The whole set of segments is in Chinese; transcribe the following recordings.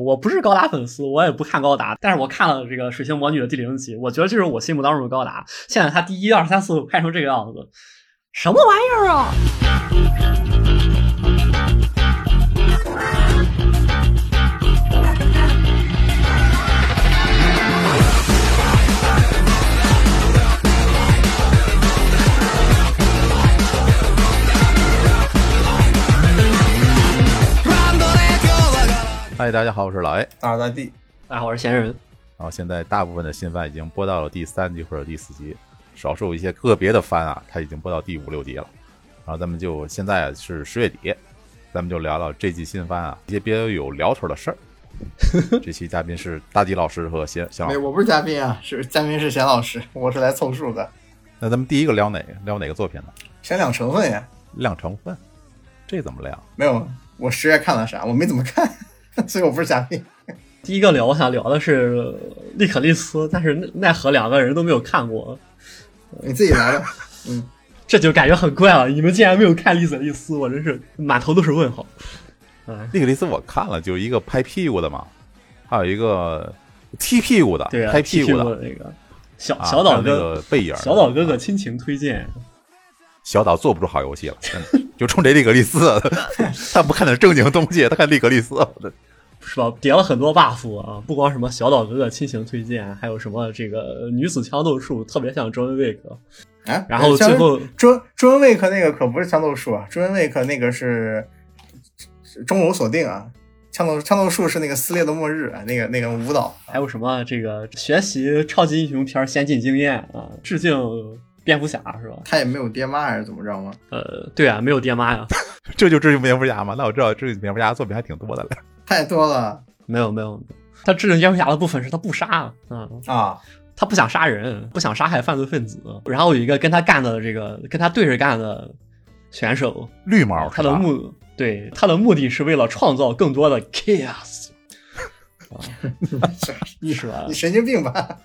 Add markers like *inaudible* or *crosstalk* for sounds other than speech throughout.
我不是高达粉丝，我也不看高达，但是我看了这个《水星魔女》的第零集，我觉得就是我心目当中的高达。现在他第一、二、三、四拍成这个样子，什么玩意儿啊！嗨，大家好，我是老 A。大大地，大家好，我是闲人。然后现在大部分的新番已经播到了第三集或者第四集，少数一些个别的番啊，它已经播到第五六集了。然后咱们就现在是十月底，咱们就聊聊这季新番啊一些比较有聊头的事儿。*laughs* 这期嘉宾是大地老师和贤贤老没，师。我不是嘉宾啊，是嘉宾是贤老师，我是来凑数的，那咱们第一个聊哪个？聊哪个作品呢？先亮成分呀。亮成分，这怎么亮？没有，我十月看了啥？我没怎么看，*laughs* 所以我不是嘉宾。*laughs* 第一个聊，我想聊的是利可利斯，但是奈奈何两个人都没有看过，*laughs* 你自己来吧。嗯，这就感觉很怪了。你们竟然没有看利可利斯，我真是满头都是问号。哎，利可利斯我看了，就一个拍屁股的嘛，还有一个踢屁股的，对啊，拍屁屁股的的那个小啊小岛那哥，个背影，小岛哥哥亲情推荐。小岛做不出好游戏了，真的就冲这利格利斯，他不看点正经东西，他看利格利斯，是吧？叠了很多 buff 啊，不光什么小岛哥哥亲情推荐，还有什么这个女子枪斗术，特别像 John Wick。啊，然后最后中中文 week 那个可不是枪斗术啊，中文 week 那个是是钟楼锁定啊，枪斗枪斗术是那个撕裂的末日啊，那个那个舞蹈。还有什么这个学习超级英雄片先进经验啊，致敬蝙蝠侠是吧？他也没有爹妈还是怎么着吗？呃，对啊，没有爹妈呀，*laughs* 这就致敬蝙蝠侠嘛？那我知道致敬蝙蝠侠作品还挺多的了。太多了没有没有，他致敬蝙蝠侠的部分是他不杀，嗯，啊！他不想杀人，不想杀害犯罪分子。然后有一个跟他干的这个跟他对着干的选手，绿毛他的目对他的目的是为了创造更多的 chaos，*laughs* 你是吧你？神经病吧？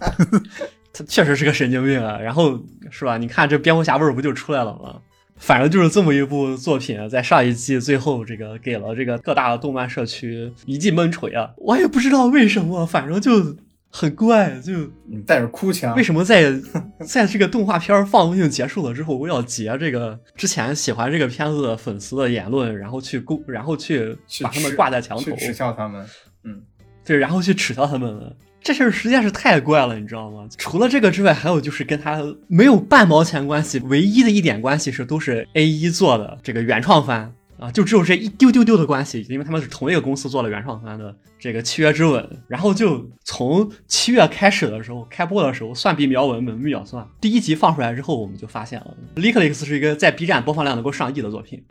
*laughs* 他确实是个神经病啊。然后是吧？你看这蝙蝠侠味儿不就出来了吗？反正就是这么一部作品，在上一季最后这个给了这个各大的动漫社区一记闷锤啊！我也不知道为什么，反正就很怪，就你带着哭腔，为什么在 *laughs* 在这个动画片放映结束了之后，我要截这个之前喜欢这个片子的粉丝的言论，然后去攻，然后去去把他们挂在墙头去，耻笑他们？嗯对，然后去耻笑他们了。这事儿实在是太怪了，你知道吗？除了这个之外，还有就是跟他没有半毛钱关系，唯一的一点关系是都是 A 一做的这个原创番啊，就只有这一丢丢丢的关系，因为他们是同一个公司做了原创番的这个《契约之吻》，然后就从七月开始的时候，开播的时候算比秒稳，稳比秒算。第一集放出来之后，我们就发现了《l i k l i x 是一个在 B 站播放量能够上亿的作品。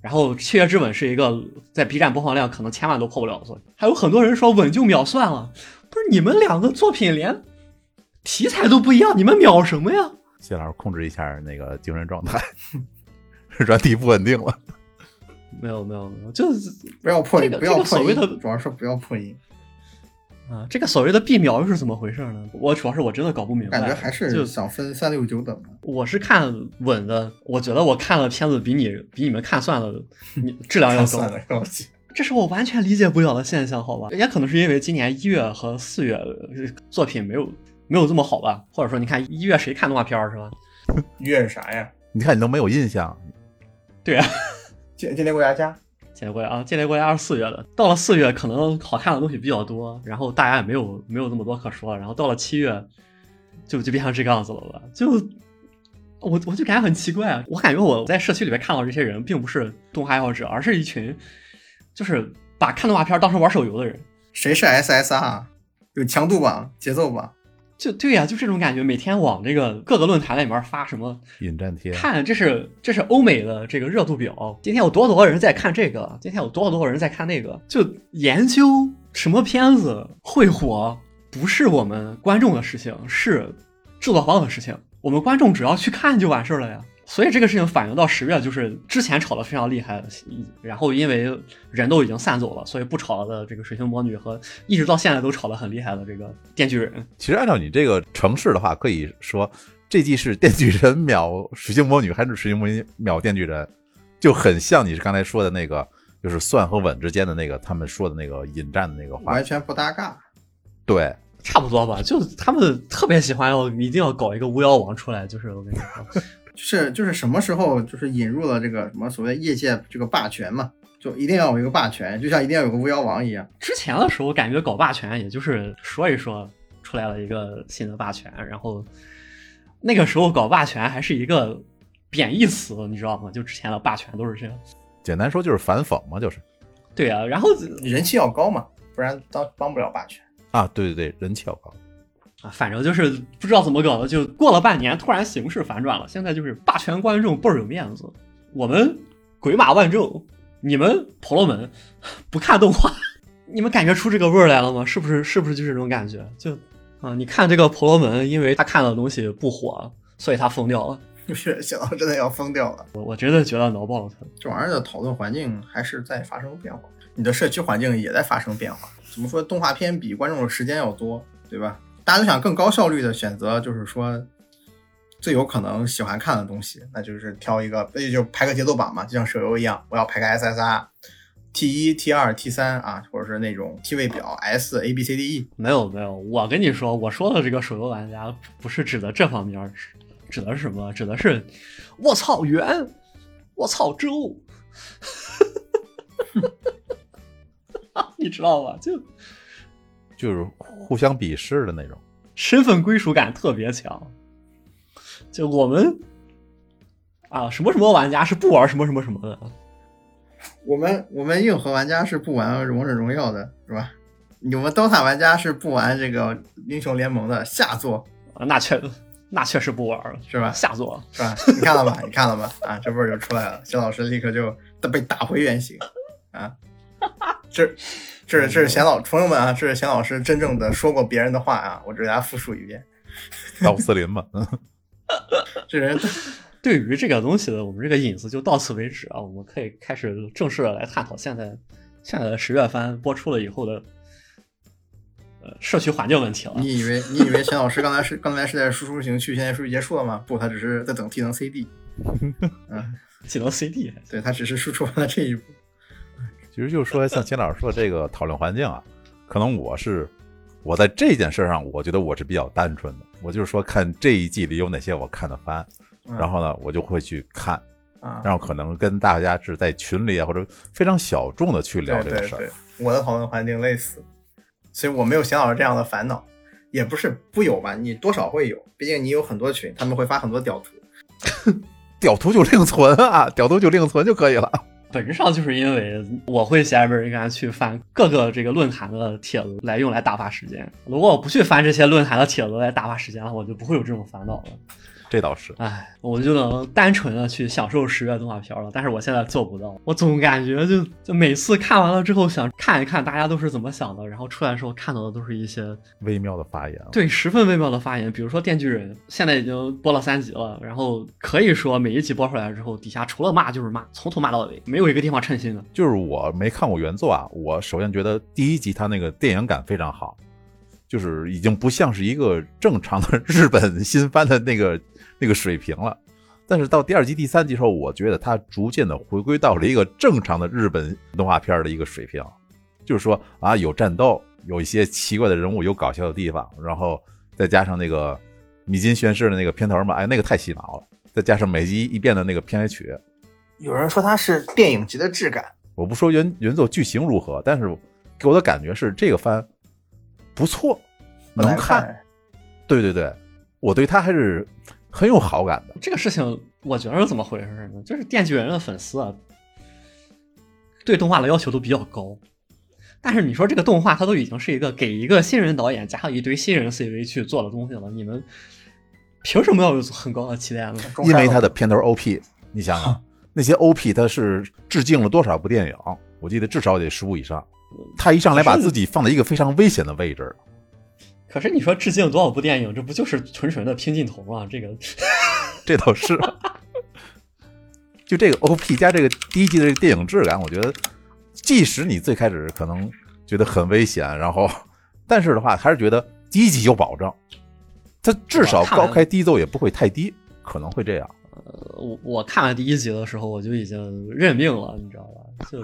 然后《契约之吻》是一个在 B 站播放量可能千万都破不了的作品，还有很多人说稳就秒算了，不是你们两个作品连题材都不一样，你们秒什么呀？谢老师控制一下那个精神状态，*laughs* 软体不稳定了。没有没有没有，就是不要破音，这个不要破音，这个所谓的主要是不要破音，啊，这个所谓的 B 秒又是怎么回事呢？我主要是我真的搞不明白，感觉还是就想分三六九等的。我是看稳的，我觉得我看了片子比你比你们看算了，你质量要高。*laughs* 这是我完全理解不了的现象，好吧？也可能是因为今年一月和四月呃作品没有没有这么好吧，或者说你看一月谁看动画片儿是吧？一月是啥呀？你看你都没有印象，对啊，间间谍过家家。间谍国家啊，间谍国家是四月的，到了四月可能好看的东西比较多，然后大家也没有没有那么多可说，然后到了七月就就变成这个样子了吧？就我我就感觉很奇怪啊，我感觉我在社区里面看到这些人并不是动画爱好者，而是一群就是把看动画片当成玩手游的人。谁是 SSR？有强度吧、节奏吧。就对呀、就这种感觉，每天往这个各个论坛里面发什么，引战贴。看这是这是欧美的这个热度表，今天有多少多少人在看这个，今天有多少多少人在看那个，就研究什么片子会火，不是我们观众的事情，是制作方的事情，我们观众只要去看就完事儿了呀。所以这个事情反映到十月，就是之前炒得非常厉害，然后因为人都已经散走了，所以不炒的这个水星魔女和一直到现在都炒得很厉害的这个电锯人，其实按照你这个城市的话，可以说这季是电锯人秒水星魔女，还是水星魔女秒电锯人，就很像你是刚才说的那个就是算和稳之间的那个他们说的那个引战的那个话完，全不搭嘎。对，差不多吧，就他们特别喜欢要一定要搞一个巫妖王出来，就是我跟你说，就是就是什么时候就是引入了这个什么所谓业界这个霸权嘛，就一定要有一个霸权，就像一定要有个巫妖王一样。之前的时候感觉搞霸权也就是说一说出来了一个新的霸权，然后那个时候搞霸权还是一个贬义词，你知道吗？就之前的霸权都是这样。简单说就是反讽嘛，就是对啊，然后人气要高嘛，不然当帮不了霸权。啊，对对对，人气要高，啊，反正就是不知道怎么搞的，就过了半年，突然形势反转了。现在就是霸权观众倍儿有面子，我们鬼马万众，你们婆罗门不看动画，*laughs* 你们感觉出这个味儿来了吗？是不是？是不是就是这种感觉？就啊，你看这个婆罗门，因为他看的东西不火，所以他疯掉了。*laughs* 是想到真的要疯掉了。我我真的觉得挠爆了他。这玩意儿的讨论环境还是在发生变化，你的社区环境也在发生变化。怎么说？动画片比观众的时间要多，对吧？大家都想更高效率的选择，就是说最有可能喜欢看的东西，那就是挑一个，那就排个节奏榜嘛，就像手游一样，我要排个 SSR。T 一、T 二、T 三啊，或者是那种 T 位表 S A B C D E，没有没有，我跟你说，我说的这个手游玩家不是指的这方面，指的是什么？指的是我操圆，我操周，*laughs* 你知道吧？就就是互相鄙视的那种。身份归属感特别强。就我们啊，什么什么玩家是不玩什么什么什么的，我们我们硬核玩家是不玩王者荣耀的，是吧？你们 DOTA 玩家是不玩这个英雄联盟的下作，啊那确那确实不玩了，是吧？下作是吧？你看了吧？你看了吧？啊，这味儿就出来了。贤老师立刻就被打回原形啊！*laughs* 这这是这是贤老朋友们啊，这是贤老师真正的说过别人的话啊，我这给大家复述一遍。老斯林吧，嗯 *laughs* 这人 *laughs* 对于这个东西的，我们这个引子就到此为止啊，我们可以开始正式的来探讨现在现在的十月番播出了以后的呃社区环境问题了。你以为你以为钱老师刚才是刚才是在输出型去，现在输出结束了吗？不，他只是在等技能 CD。*laughs* 嗯，技能 CD 对他只是输出完了这一步。其实就是说，像秦老师说的这个讨论环境啊，可能我是我在这件事上，我觉得我是比较单纯的。我就是说，看这一季里有哪些我看的番，嗯然后呢，我就会去看，啊，然后可能跟大家是在群里啊，或者非常小众的去聊这个事儿。，我的讨论环境类似，所以我没有邢老师这样的烦恼，也不是不有吧，你多少会有，毕竟你有很多群，他们会发很多屌图。*laughs* 屌图就另存啊，屌图就另存就可以了。本质上就是因为我会闲着没事干去翻各个这个论坛的帖子来用来打发时间。如果我不去翻这些论坛的帖子来打发时间了，我就不会有这种烦恼了。这倒是，哎，我就能单纯的去享受十月动画片了。但是我现在做不到，我总感觉就就每次看完了之后，想看一看大家都是怎么想的，然后出来的时候看到的都是一些微妙的发言。对十分微妙的发言。比如说《电锯人》，现在已经播了三集了，然后可以说每一集播出来之后，底下除了骂就是骂，从头骂到尾，没有一个地方称心的。就是我没看过原作啊，我首先觉得第一集它那个电影感非常好，就是已经不像是一个正常的 *laughs* 日本新番的那个那个水平了。但是到第二集、第三集时候，我觉得它逐渐的回归到了一个正常的日本动画片的一个水平，就是说啊，有战斗，有一些奇怪的人物，有搞笑的地方，然后再加上那个米津玄师的那个片头嘛，哎，那个太洗脑了，再加上每集一遍的那个片尾曲，有人说它是电影级的质感，我不说原原作剧情如何，但是给我的感觉是这个番不错，能看。看。对对对，我对他还是很有好感的。这个事情我觉得是怎么回事呢？就是电锯人的粉丝啊，对动画的要求都比较高。但是你说这个动画，它都已经是一个给一个新人导演加上一堆新人 CV 去做的东西了，你们凭什么要有很高的期待呢？因为它的片头 OP，你想想，*laughs* 那些 OP 它是致敬了多少部电影？我记得至少得十部以上。他一上来把自己放在一个非常危险的位置，可是你说致敬多少部电影，这不就是纯纯的拼镜头吗？这个 *laughs* 这倒是。就这个 OP 加这个第一季的这个电影质感，我觉得，即使你最开始可能觉得很危险，然后，但是的话，还是觉得第一集有保证，它至少高开低走也不会太低，可能会这样。呃我我看完第一集的时候，我就已经认命了，你知道吧？就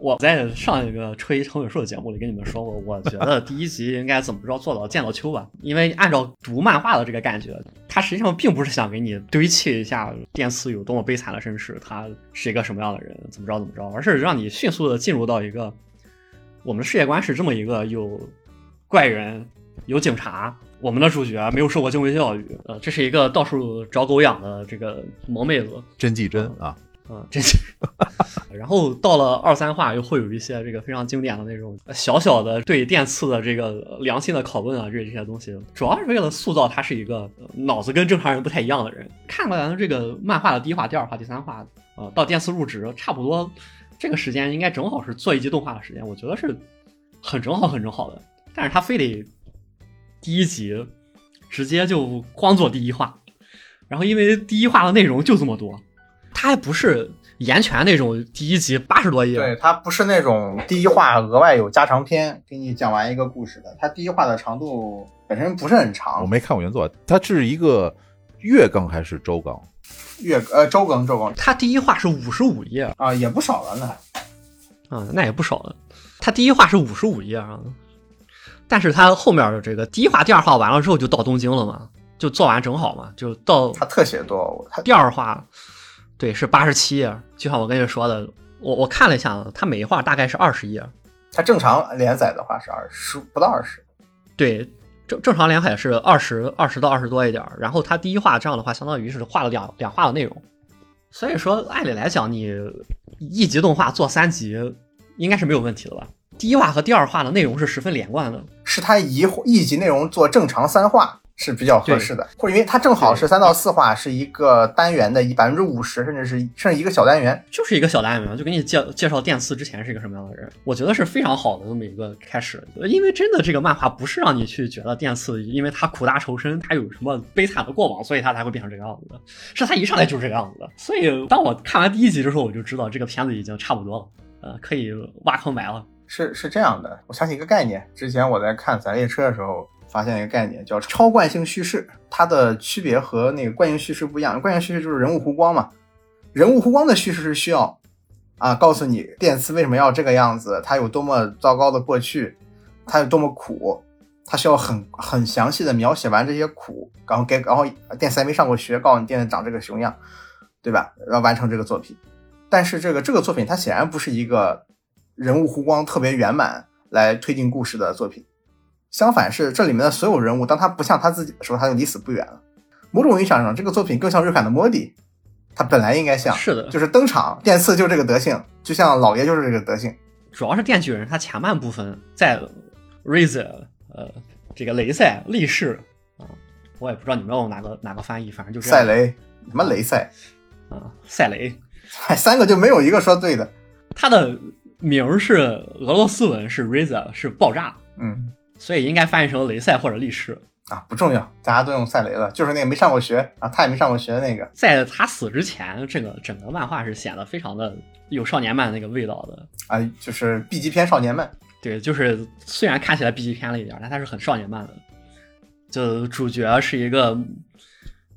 我在上一个吹成尾兽的节目里跟你们说过，我觉得第一集应该怎么着做到见到秋吧，因为按照读漫画的这个感觉，他实际上并不是想给你堆砌一下电次有多么悲惨的身世，他是一个什么样的人，怎么着怎么着，而是让你迅速的进入到一个我们的世界观是这么一个有怪人、有警察。我们的主角没有受过正规教育，呃，这是一个到处找狗养的这个萌妹子，真纪真啊，嗯，这是。*laughs* 然后到了二三话，又会有一些这个非常经典的那种小小的对电次的这个良心的拷问啊，这这些东西，主要是为了塑造他是一个脑子跟正常人不太一样的人。看完这个漫画的第一话、第二话、第三话，呃，到电次入职，差不多这个时间应该正好是做一集动画的时间，我觉得是很正好、很正好的。但是他非得第一集直接就光做第一话，然后因为第一话的内容就这么多，他还不是言泉那种第一集八十多页，对，它不是那种第一话额外有加长篇给你讲完一个故事的，它第一话的长度本身不是很长我，没看过原作，它是一个月更还是周更？月呃周更周更它第一话是五十五页啊也不少了呢。啊，那也不少了。它第一话是五十五页啊，但是它后面的这个第一话、第二话完了之后就到东京了嘛，就做完正好嘛，就到它特写多，它第二话，对，是八十七页。就像我跟你说的，我我看了一下，它每一话大概是二十页。它正常连载的话是二十不到二十，对，正正常连载是二十二十到二十多一点，然后它第一话这样的话，相当于是画了两两话的内容。所以说，按理来讲，你一集动画做三集应该是没有问题的吧？第一话和第二话的内容是十分连贯的。是它一一集内容做正常三话是比较合适的，或者因为它正好是三到四话是一个单元的一百分之五十，甚至是甚至一个小单元，就是一个小单元，就给你介介绍电次之前是一个什么样的人，我觉得是非常好的这么一个开始。因为真的这个漫画不是让你去觉得电次，因为他苦大仇深，他有什么悲惨的过往，所以他才会变成这个样子的，是他一上来就是这个样子的。所以当我看完第一集的时候，我就知道这个片子已经差不多了，呃，可以挖坑埋了。是是这样的。我想起一个概念，之前我在看《咱列车》的时候发现一个概念叫超惯性叙事，它的区别和那个惯性叙事不一样。惯性叙事就是人物弧光嘛，人物弧光的叙事是需要啊告诉你电次为什么要这个样子，他有多么糟糕的过去，他有多么苦，他需要很很详细的描写完这些苦，然后给然后电次还没上过学，告诉你电次长这个熊样，对吧？要完成这个作品。但是这个这个作品它显然不是一个人物弧光特别圆满来推进故事的作品，相反是这里面的所有人物，当他不像他自己的时候，他就离死不远了。某种意义上上，这个作品更像瑞坎的莫蒂，他本来应该像，是的，就是登场电次就这个德性，就像老爷就是这个德性。主要是电锯人，他前半部分在 Razor 呃这个雷赛力士啊，我也不知道你们用哪个哪个翻译，反正就是赛雷什么雷赛，啊，赛雷，哎，三个就没有一个说对的。他的名儿是俄罗斯文是 Razor 是爆炸，嗯所以应该翻译成雷赛或者力士。啊，不重要，大家都用赛雷了，就是那个没上过学啊，他也没上过学的那个。在他死之前，这个整个漫画是显得非常的有少年漫那个味道的。啊，就是 B 级片少年漫，对，就是虽然看起来 B 级片了一点，但它是很少年漫的。就主角是一个，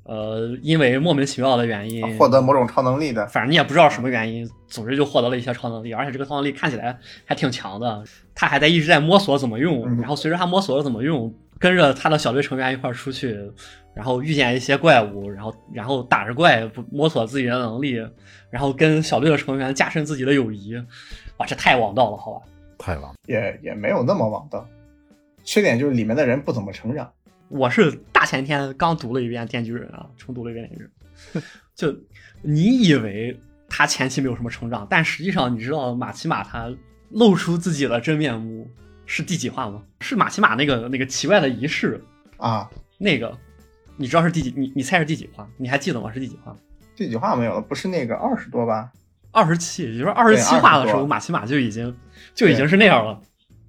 呃，因为莫名其妙的原因获得某种超能力的。反正你也不知道什么原因，总之就获得了一些超能力，而且这个超能力看起来还挺强的。他还在一直在摸索怎么用，嗯然后随着他摸索着怎么用，跟着他的小队成员一块儿出去，然后遇见一些怪物，然后然后打着怪摸索自己的能力，然后跟小队的成员加深自己的友谊。哇，这太王道了，好吧？太王，也也没有那么王道，缺点就是里面的人不怎么成长。我是大前天刚读了一遍《电锯人》啊，重读了一遍《电锯人》，就你以为他前期没有什么成长，但实际上你知道马奇马他露出自己的真面目是第几话吗？是马奇马那个那个奇怪的仪式，啊，那个你知道是第几？你你猜是第几话？你还记得吗？是第几话？第几话没有了，不是那个二十多吧？二十七，也就是二十七话的时候，20多马奇马就已经就已经是那样了。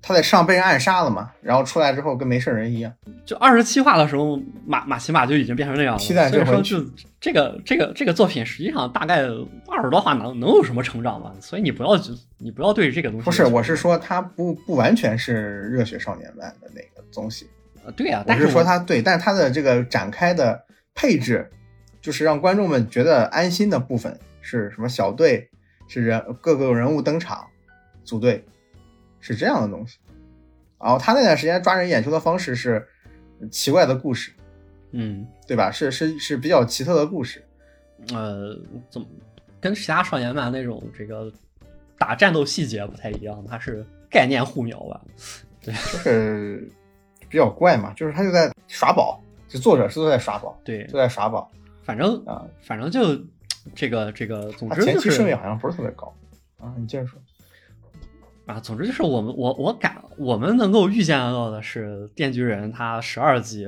他在上被人暗杀了嘛，然后出来之后跟没事人一样。就二十七话的时候，马马奇马就已经变成那样了。期待就这个这个这个作品，实际上大概二十多话能能有什么成长吗？所以你不要就你不要对这个东西不是，我是说他不不完全是热血少年漫的那个东西，呃对呀、我但是是说他对，但是他的这个展开的配置就是让观众们觉得安心的部分是什么？小队是人各个人物登场，组队是这样的东西。然后他那段时间抓人眼球的方式是奇怪的故事，嗯，对吧？是是是比较奇特的故事。呃，怎么跟其他少年漫那种这个打战斗细节不太一样？它是概念互瞄吧？对就是 *laughs* 比较怪嘛，就是他就在耍宝，就作者是都在耍宝，对都，在耍宝反正啊。反正就这个这个，总他之就是前期顺位好像不是特别高啊。你接着说。啊，总之就是我们我我感我们能够预见到的是，《电锯人》它十二集，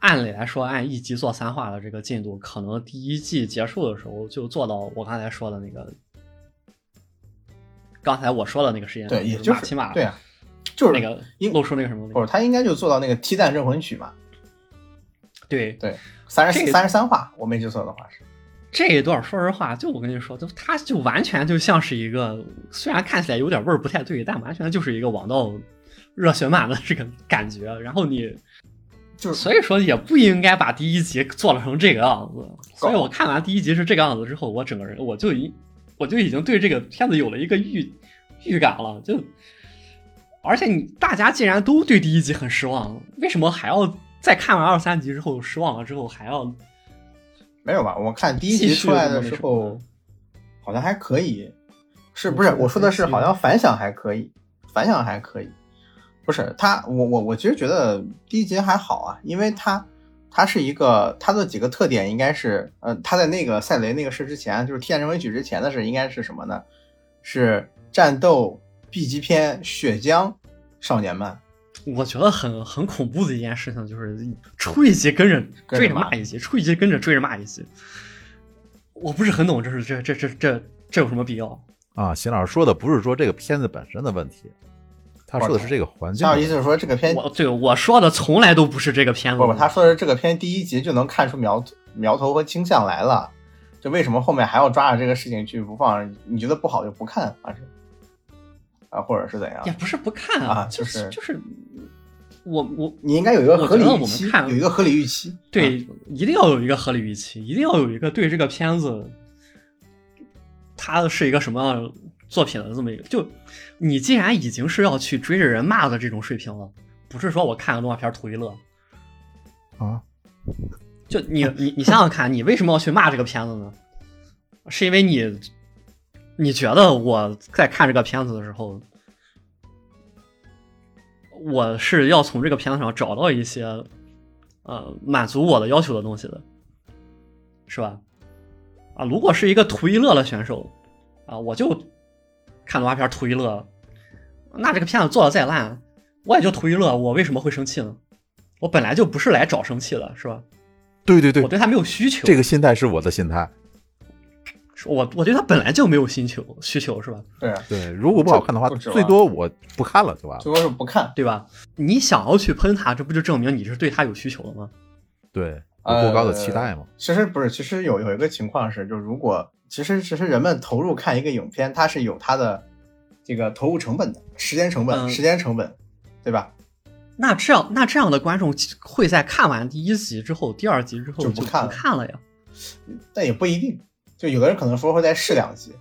按理来说按一集做三话的这个进度，可能第一季结束的时候就做到我刚才说的那个，刚才我说的那个时间，对，也就就是起码对啊，就是那个应露出那个什么，不是他应该就做到那个 T 蛋镇魂曲嘛？对对，三十这个三十三话，我没记错的话是。这一段，说实话，就我跟你说，就他就完全就像是一个，虽然看起来有点味儿不太对，但完全就是一个网道热血漫的这个感觉。然后你就是所以说也不应该把第一集做了成这个样子。所以我看完第一集是这个样子之后，我整个人我就已我就已经对这个片子有了一个预预感了。就而且你大家既然都对第一集很失望，为什么还要在看完二三集之后失望了之后还要？没有吧？我看第一集出来的时候，好像还可以，是不是？我说的是好像反响还可以，反响还可以。不是他，我我我其实觉得第一集还好啊，因为他他是一个他的几个特点应该是，呃，他在那个赛雷那个事之前，就是《天人文曲》之前的事应该是什么呢？是战斗 B 级片血浆少年漫。我觉得很很恐怖的一件事情就是出一集跟着追着骂一集，出一集跟着追着骂一集。我不是很懂，这是这这这这这有什么必要？啊，邢老师说的不是说这个片子本身的问题，他说的是这个环境。他有意思是说这个片我对我说的从来都不是这个片子不不，他说的是这个片第一集就能看出苗苗头和倾向来了，就为什么后面还要抓着这个事情去不放？你觉得不好就不看，还是啊，或者是怎样也？不是不看啊就就是就是我我你应该有一个合理预期，看有一个合理预期。对啊一定要有一个合理预期，一定要有一个对这个片子它是一个什么样的作品的这么一个。就你既然已经是要去追着人骂的这种水平了，不是说我看个动画片图一乐。啊，*laughs* 就你你你想想看，你为什么要去骂这个片子呢？是因为你你觉得我在看这个片子的时候，我是要从这个片子上找到一些呃满足我的要求的东西的，是吧？啊，如果是一个图一乐的选手啊，我就看动画片图一乐，那这个片子做的再烂，我也就图一乐，我为什么会生气呢？我本来就不是来找生气的，是吧？对对对我，对他没有需求。这个心态是我的心态。我我对他本来就没有需求需求，是吧？对啊，对，如果不好看的话，最多我不看了对吧。最多是不看。对吧？你想要去喷他，这不就证明你是对他有需求了吗？对，有过高的期呃待嘛。其实不是，其实有有一个情况是，就如果其实其实人们投入看一个影片，它是有它的这个投入成本的，时间成本、嗯时间成本，对吧？那这样那这样的观众会在看完第一集之后，第二集之后就就不看了看了呀？但也不一定，就有的人可能说会再试两集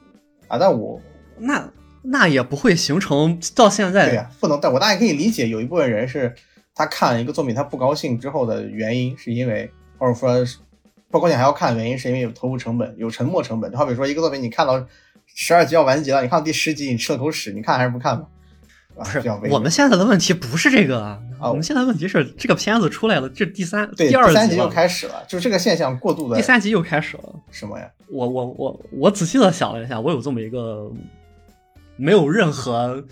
啊，但我那那也不会形成到现在对呀、不能，但我大概可以理解，有一部分人是他看一个作品他不高兴之后的原因，是因为或者说是不高兴还要看的原因，是因为有投入成本，有沉没成本。就好比说一个作品你看到十二集要完结了，你看到第十集你吃了口屎，你看还是不看吧？不不是我们现在的问题不是这个啊，啊我们现在问题是这个片子出来了，这第三对第二集了第三集就开始了，就这个现象过度的第三集又开始了。什么呀？我我我我仔细的想了一下，我有这么一个没有任何。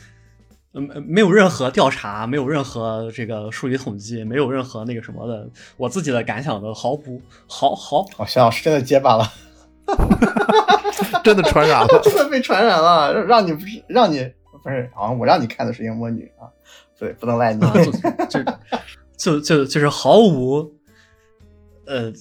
嗯，没有任何调查，没有任何这个数据统计，没有任何那个什么的，我自己的感想的毫不毫毫哦，肖老师真的结巴了，*laughs* 真的传染了。*laughs* 真的被传染了，让让你不是让你不是，好像我让你看的是《魔女》啊，对，不能赖你。啊，就就就就就是毫无，呃，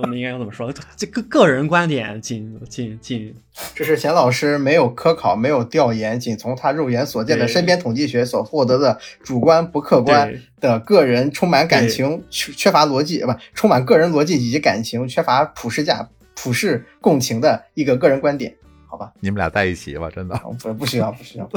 我们应该要怎么说？这个个人观点仅仅仅这是钱老师没有科考、没有调研，仅从他肉眼所见的身边统计学所获得的主观不客观的个人，充满感情、缺缺乏逻辑，不充满个人逻辑以及感情，缺乏普世价、普世共情的一个个人观点，好吧？你们俩在一起吧，真的。啊不不需要不需要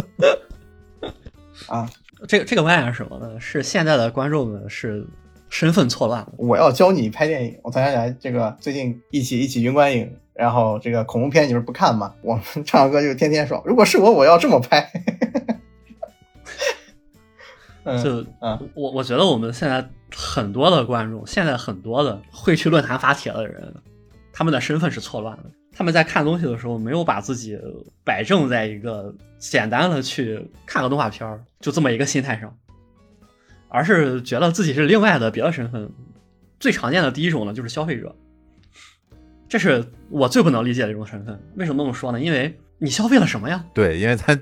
*laughs* 啊！这个这个观点是什么呢？是现在的观众们是身份错乱了。我要教你拍电影。我突然想起来，这个最近一起一起云观影，然后这个恐怖片你们不看吗？我们 *laughs* 唱歌就天天说，如果是我，我要这么拍。*laughs* 嗯就嗯我我觉得我们现在很多的观众，现在很多的会去论坛发帖的人，他们的身份是错乱的。他们在看东西的时候，没有把自己摆正在一个简单的去看个动画片儿就这么一个心态上，而是觉得自己是另外的别的身份。最常见的第一种呢，就是消费者，这是我最不能理解的一种身份。为什么这么说呢？因为你消费了什么呀？对，因为咱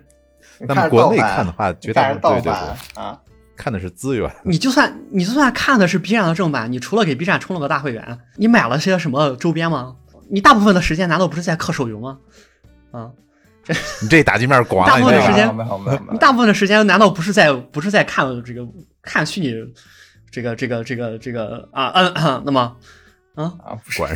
你看着咱们国内看的话，绝大部分对对对，啊，看的是资源。你就算你就算看的是 B 站的正版，你除了给 B 站充了个大会员，你买了些什么周边吗？你大部分的时间难道不是在氪手游吗？啊，这你这打击面广了，大部分的时你这个间没有没有没有你大部分的时间难道不是在不是在看这个看虚拟这个这个这个这个啊嗯、啊，那么啊，啊，不是管。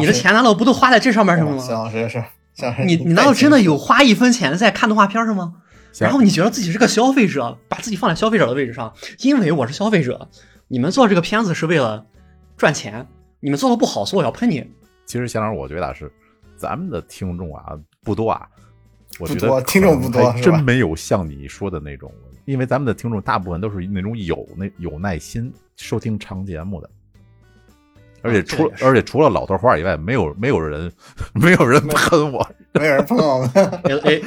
你的钱难道不都花在这上面了吗？向老师是向老师，你你难道真的有花一分钱在看动画片上吗？然后你觉得自己是个消费者，把自己放在消费者的位置上，因为我是消费者，你们做这个片子是为了赚钱，你们做的不好，所以我要喷你。其实，向老师，我觉得是咱们的听众啊不多啊，我觉得听众不多真没有像你说的那种，因为咱们的听众大部分都是那种有那有耐心收听长节目的。而且除、而且除了老头花以外，没有没有人 *laughs* 没有人喷我，没有人喷我们。哎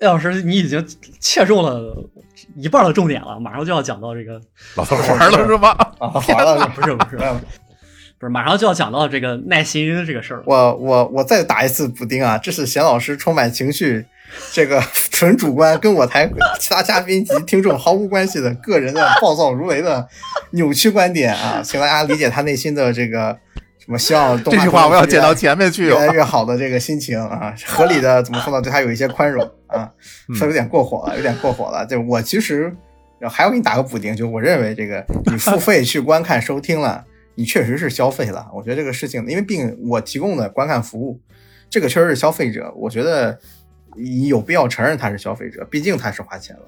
哎，老师，你已经切中了一半的重点了，马上就要讲到这个，老头花了是吗？啊，好了，不是不是不是，马上就要讲到这个耐心这个事儿了。我我我再打一次补丁啊！这是贤老师充满情绪，这个 *laughs* 纯主观，跟我台 *laughs* 其他嘉宾及听众毫无关系的个人的暴躁如雷的扭曲观点啊，请大家理解他内心的这个什么希望动画这句话我要剪到前面去哦越来越好的这个心情啊，合理的怎么说呢？对他有一些宽容啊，说有点过火了，有点过火了。就我其实还要给你打个补丁，就我认为这个你付费去观看收听了，你确实是消费了。我觉得这个事情，因为毕竟我提供的观看服务，这个确实是消费者，我觉得你有必要承认他是消费者，毕竟他是花钱了。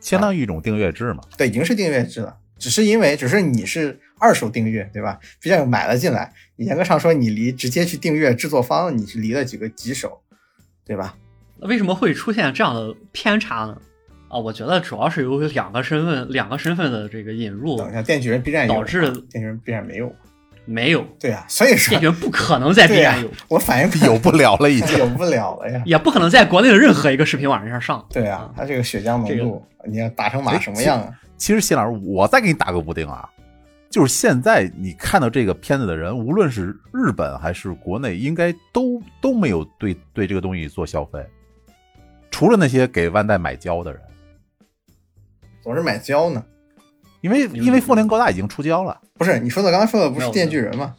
相当于一种订阅制嘛。对，已经是订阅制了，只是因为只是你是二手订阅，对吧？毕竟买了进来，你严格上说，你离直接去订阅制作方，你是离了几个几手，对吧？为什么会出现这样的偏差呢？啊，我觉得主要是由于两个身份、两个身份的这个引入等一下，电锯人 B 站有，导致电锯人 B 站没有，没有，对啊，所以说电源不可能在 B、站有，我反应有不了了已经。有不了了呀。也不可能在国内的任何一个视频网站上上。对啊，它这个血浆浓度，你要打成马哎什么样啊？其实谢老师，我再给你打个补丁啊，就是现在你看到这个片子的人，无论是日本还是国内，应该都都没有对对这个东西做消费，除了那些给万代买胶的人，总是买胶呢。因为因为复联高达已经出胶了，不是你说的，刚才说的不是电锯人吗？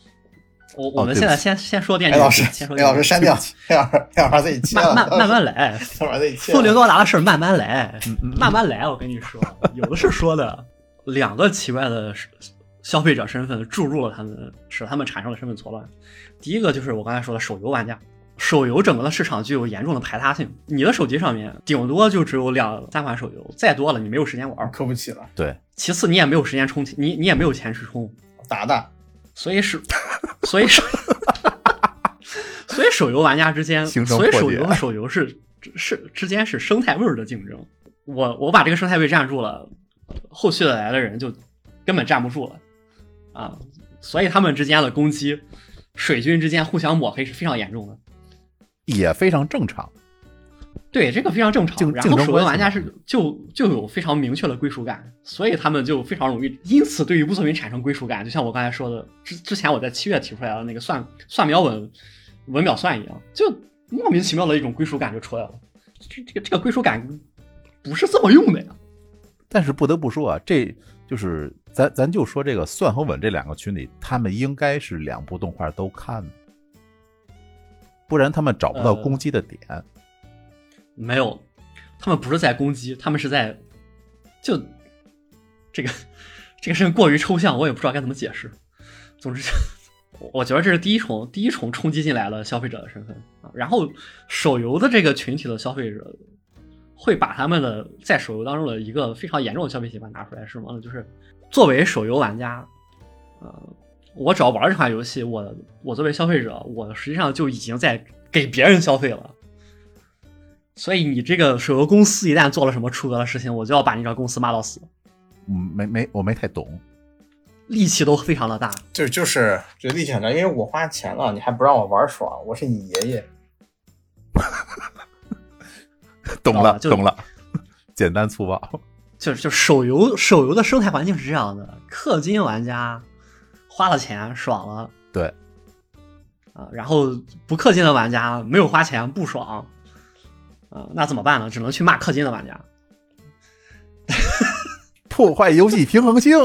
我我们现在先先说电哎，锯，老师先，说哎，老师删掉，哎，老师，哎，老师自己切了，慢慢慢慢来，*laughs* 老师自己切复联。高达的事慢慢来，慢慢来。我跟你说，有的是说的，两个奇怪的消费者身份注入了他们，使他们产生了身份错乱。第一个就是我刚才说的手游玩家，手游整个的市场具有严重的排他性，你的手机上面顶多就只有两三款手游，再多了你没有时间玩。磕不起了，对，其次你也没有时间充，你你也没有钱去充，打的。所以是，所以是，*laughs* 所以手游玩家之间，*laughs* 所以手游和手游是是之间是生态位的竞争。我我把这个生态位占住了，后续的来的人就根本站不住了啊！所以他们之间的攻击，水军之间互相抹黑是非常严重的。也非常正常。对，这个非常正常。然后手游玩家是就就有非常明确的归属感，所以他们就非常容易，因此对于无作品产生归属感。就像我刚才说的，之之前我在七月提出来的那个算算秒稳稳秒算一样，就莫名其妙的一种归属感就出来了。这这个这个归属感不是这么用的呀。但是不得不说啊，这就是咱咱就说这个算和稳这两个群体，他们应该是两部动画都看的，不然他们找不到呃攻击的点。没有，他们不是在攻击，他们是在就这个这个事情过于抽象，我也不知道该怎么解释。总之，我我觉得这是第一重第一重冲击进来了消费者的身份啊。然后手游的这个群体的消费者会把他们的在手游当中的一个非常严重的消费习惯拿出来，是什么呢？就是作为手游玩家，呃，我只要玩这款游戏，我我作为消费者，我实际上就已经在给别人消费了。所以你这个手游公司一旦做了什么出格的事情，我就要把你这个公司骂到死，嗯，没没，我没太懂。力气都非常的大。就就是就力气很大，因为我花钱了，你还不让我玩爽，我是你爷爷。*laughs* 懂了，懂了，简单粗暴。就是就手游手游的生态环境是这样的，氪金玩家花了钱爽了对，啊，然后不氪金的玩家没有花钱不爽啊，那怎么办呢？只能去骂氪金的玩家。*laughs* 破坏游戏平衡性。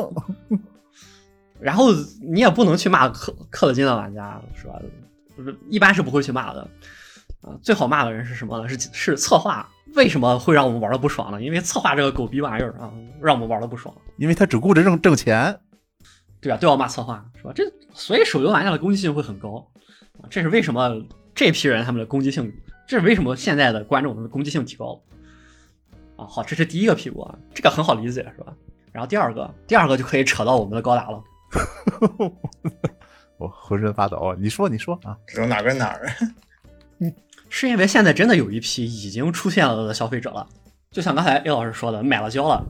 然后你也不能去骂氪氪了金的玩家，是吧？就是，一般是不会去骂的。啊，最好骂的人是什么呢？是是策划，为什么会让我们玩的不爽呢？因为策划这个狗逼玩意儿啊，让我们玩的不爽。因为他只顾着挣挣钱。对吧，都要骂策划，是吧？这所以手游玩家的攻击性会很高啊，这是为什么这批人他们的攻击性，这是为什么现在的观众的攻击性提高了啊？好，这是第一个屁股啊，这个很好理解，是吧？然后第二个，第二个就可以扯到我们的高达了。*laughs* 我浑身发抖。你说，你说啊？只有哪跟哪儿？*laughs* 是因为现在真的有一批已经出现了的消费者了，就像刚才 A 老师说的，买了交了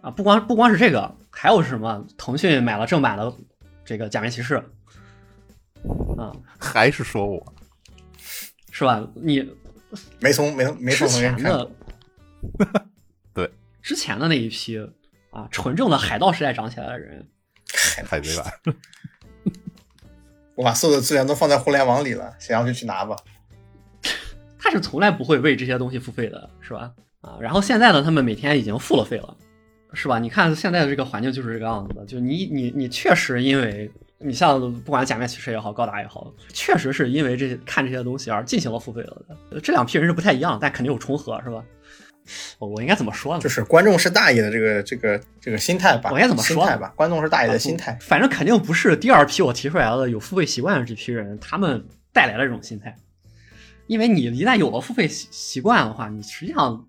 啊，不光不光是这个，还有什么？腾讯买了正版的这个假面骑士啊，还是说我？是吧？你没从没从没之前的，*laughs* 对，之前的那一批啊，纯正的海盗时代长起来的人，海贼版。*laughs* 我把所有的资源都放在互联网里了，想要就去拿吧。*laughs* 他是从来不会为这些东西付费的，是吧？啊，然后现在呢，他们每天已经付了费了，是吧？你看现在的这个环境就是这个样子的，就你你你确实因为你像不管假面骑士也好，高达也好，确实是因为这些看这些东西而进行了付费了的。这两批人是不太一样，但肯定有重合，是吧？我我应该怎么说呢？就是观众是大爷的这个这个这个心态吧，我应该怎么说呢心态吧？观众是大爷的心态。反正肯定不是第二批我提出来的有付费习惯的这批人，他们带来的这种心态。因为你一旦有了付费习习惯的话，你实际上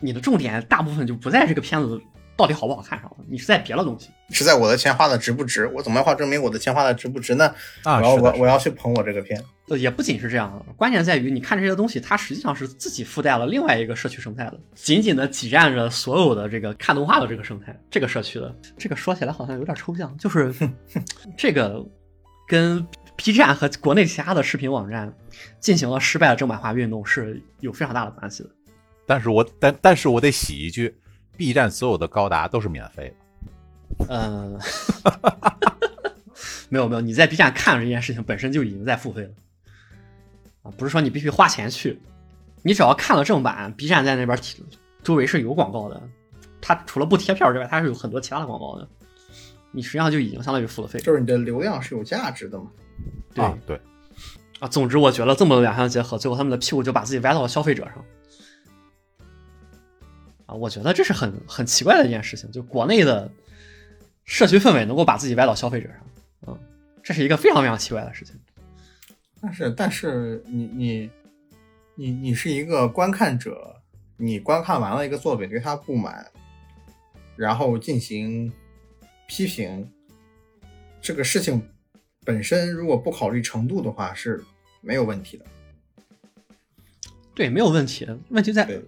你的重点大部分就不在这个片子到底好不好看上了，你是在别的东西。是在我的钱花的值不值？我怎么样证明我的钱花的值不值呢？啊，我要我我要去捧我这个片。呃，也不仅是这样的，关键在于你看这些东西，它实际上是自己附带了另外一个社区生态的，紧紧的挤占着所有的这个看动画的这个生态，这个社区的。这个说起来好像有点抽象，就是 *laughs* 这个跟 B 站和国内其他的视频网站进行了失败的正版化运动是有非常大的关系的。但是我但但是我得洗一句，B 站所有的高达都是免费的。嗯，*laughs* 没有没有，你在 B 站看这件事情本身就已经在付费了啊，不是说你必须花钱去，你只要看了正版，B 站在那边提周围是有广告的，它除了不贴片之外，它是有很多其他的广告的，你实际上就已经相当于付了费就是你的流量是有价值的嘛。对啊，对，啊。总之，我觉得这么两相结合，最后他们的屁股就把自己歪到了消费者上。啊，我觉得这是很很奇怪的一件事情，就国内的社区氛围能够把自己歪到消费者上，嗯，这是一个非常非常奇怪的事情。但是但是你你你你是一个观看者，你观看完了一个作品，对他不满，然后进行批评，这个事情本身如果不考虑程度的话是没有问题的。对，没有问题。问题在对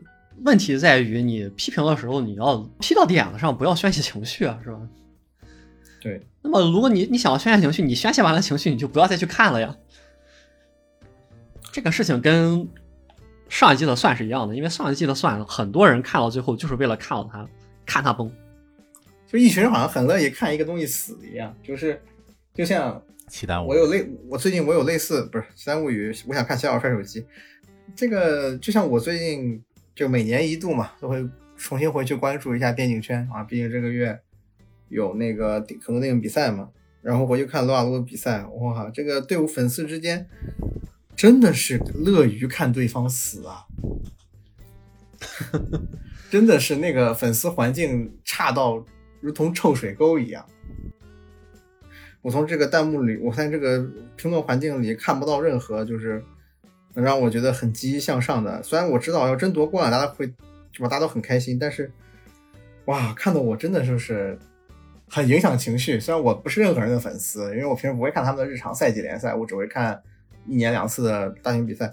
问题在于你批评的时候，你要批到点子上，不要宣泄情绪啊，是吧？对，那么如果你你想要宣泄情绪，你宣泄完了情绪，你就不要再去看了呀。这个事情跟上一季的算是一样的，因为上一季的算很多人看到最后就是为了看到他看他崩。就一群人好像很乐意看一个东西死一样，就是就像契丹我有类，我最近我有类似不是《三物语》，我想看《小小帅手机》，这个就像我最近就每年一度嘛，都会重新回去关注一下电竞圈啊，毕竟这个月有那个很多电影比赛嘛，然后回去看撸啊撸的比赛，哇，这个队伍粉丝之间真的是乐于看对方死啊，*laughs* 真的是那个粉丝环境差到如同臭水沟一样。我从这个弹幕里，我在这个评论环境里看不到任何就是能让我觉得很积极向上的。虽然我知道要真夺冠，大家会是吧？大家都很开心，但是哇，看得我真的就是很影响情绪。虽然我不是任何人的粉丝，因为我平时不会看他们的日常赛季联赛，我只会看一年两次的大型比赛。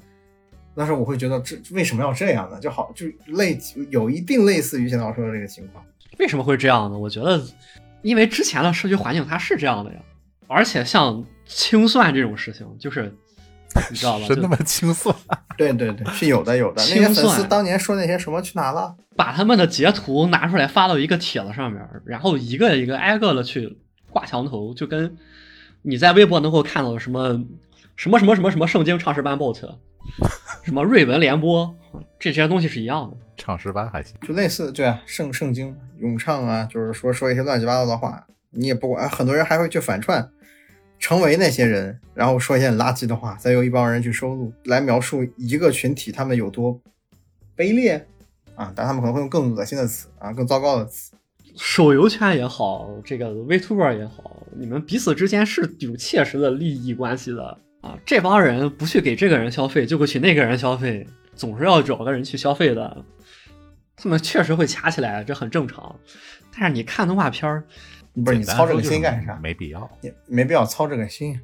但是我会觉得这为什么要这样呢？就好就类有一定类似于现在我说的这个情况。为什么会这样呢？我觉得，因为之前的社区环境它是这样的呀。而且像清算这种事情，就是你知道吧？是那么清算？*laughs* 对对对，是有的有的。那些粉丝当年说那些什么去哪了？把他们的截图拿出来发到一个帖子上面，然后一个一个挨个的去挂墙头，就跟你在微博能够看到的什么什么什么什么什么圣经唱诗班 bot，什么瑞文联播这些东西是一样的。唱诗班还行，就类似对啊，圣圣经咏唱啊，就是说说一些乱七八糟的话，你也不管。很多人还会去反串。成为那些人，然后说一些垃圾的话，再由一帮人去收录，来描述一个群体他们有多卑劣啊！但他们可能会用更恶心的词啊，更糟糕的词。手游圈也好，这个 Vtuber 也好，你们彼此之间是有切实的利益关系的啊！这帮人不去给这个人消费，就会去那个人消费，总是要找个人去消费的。他们确实会掐起来，这很正常。但是你看动画片儿。不是你操这个心干啥？没必要，也没必要操这个心。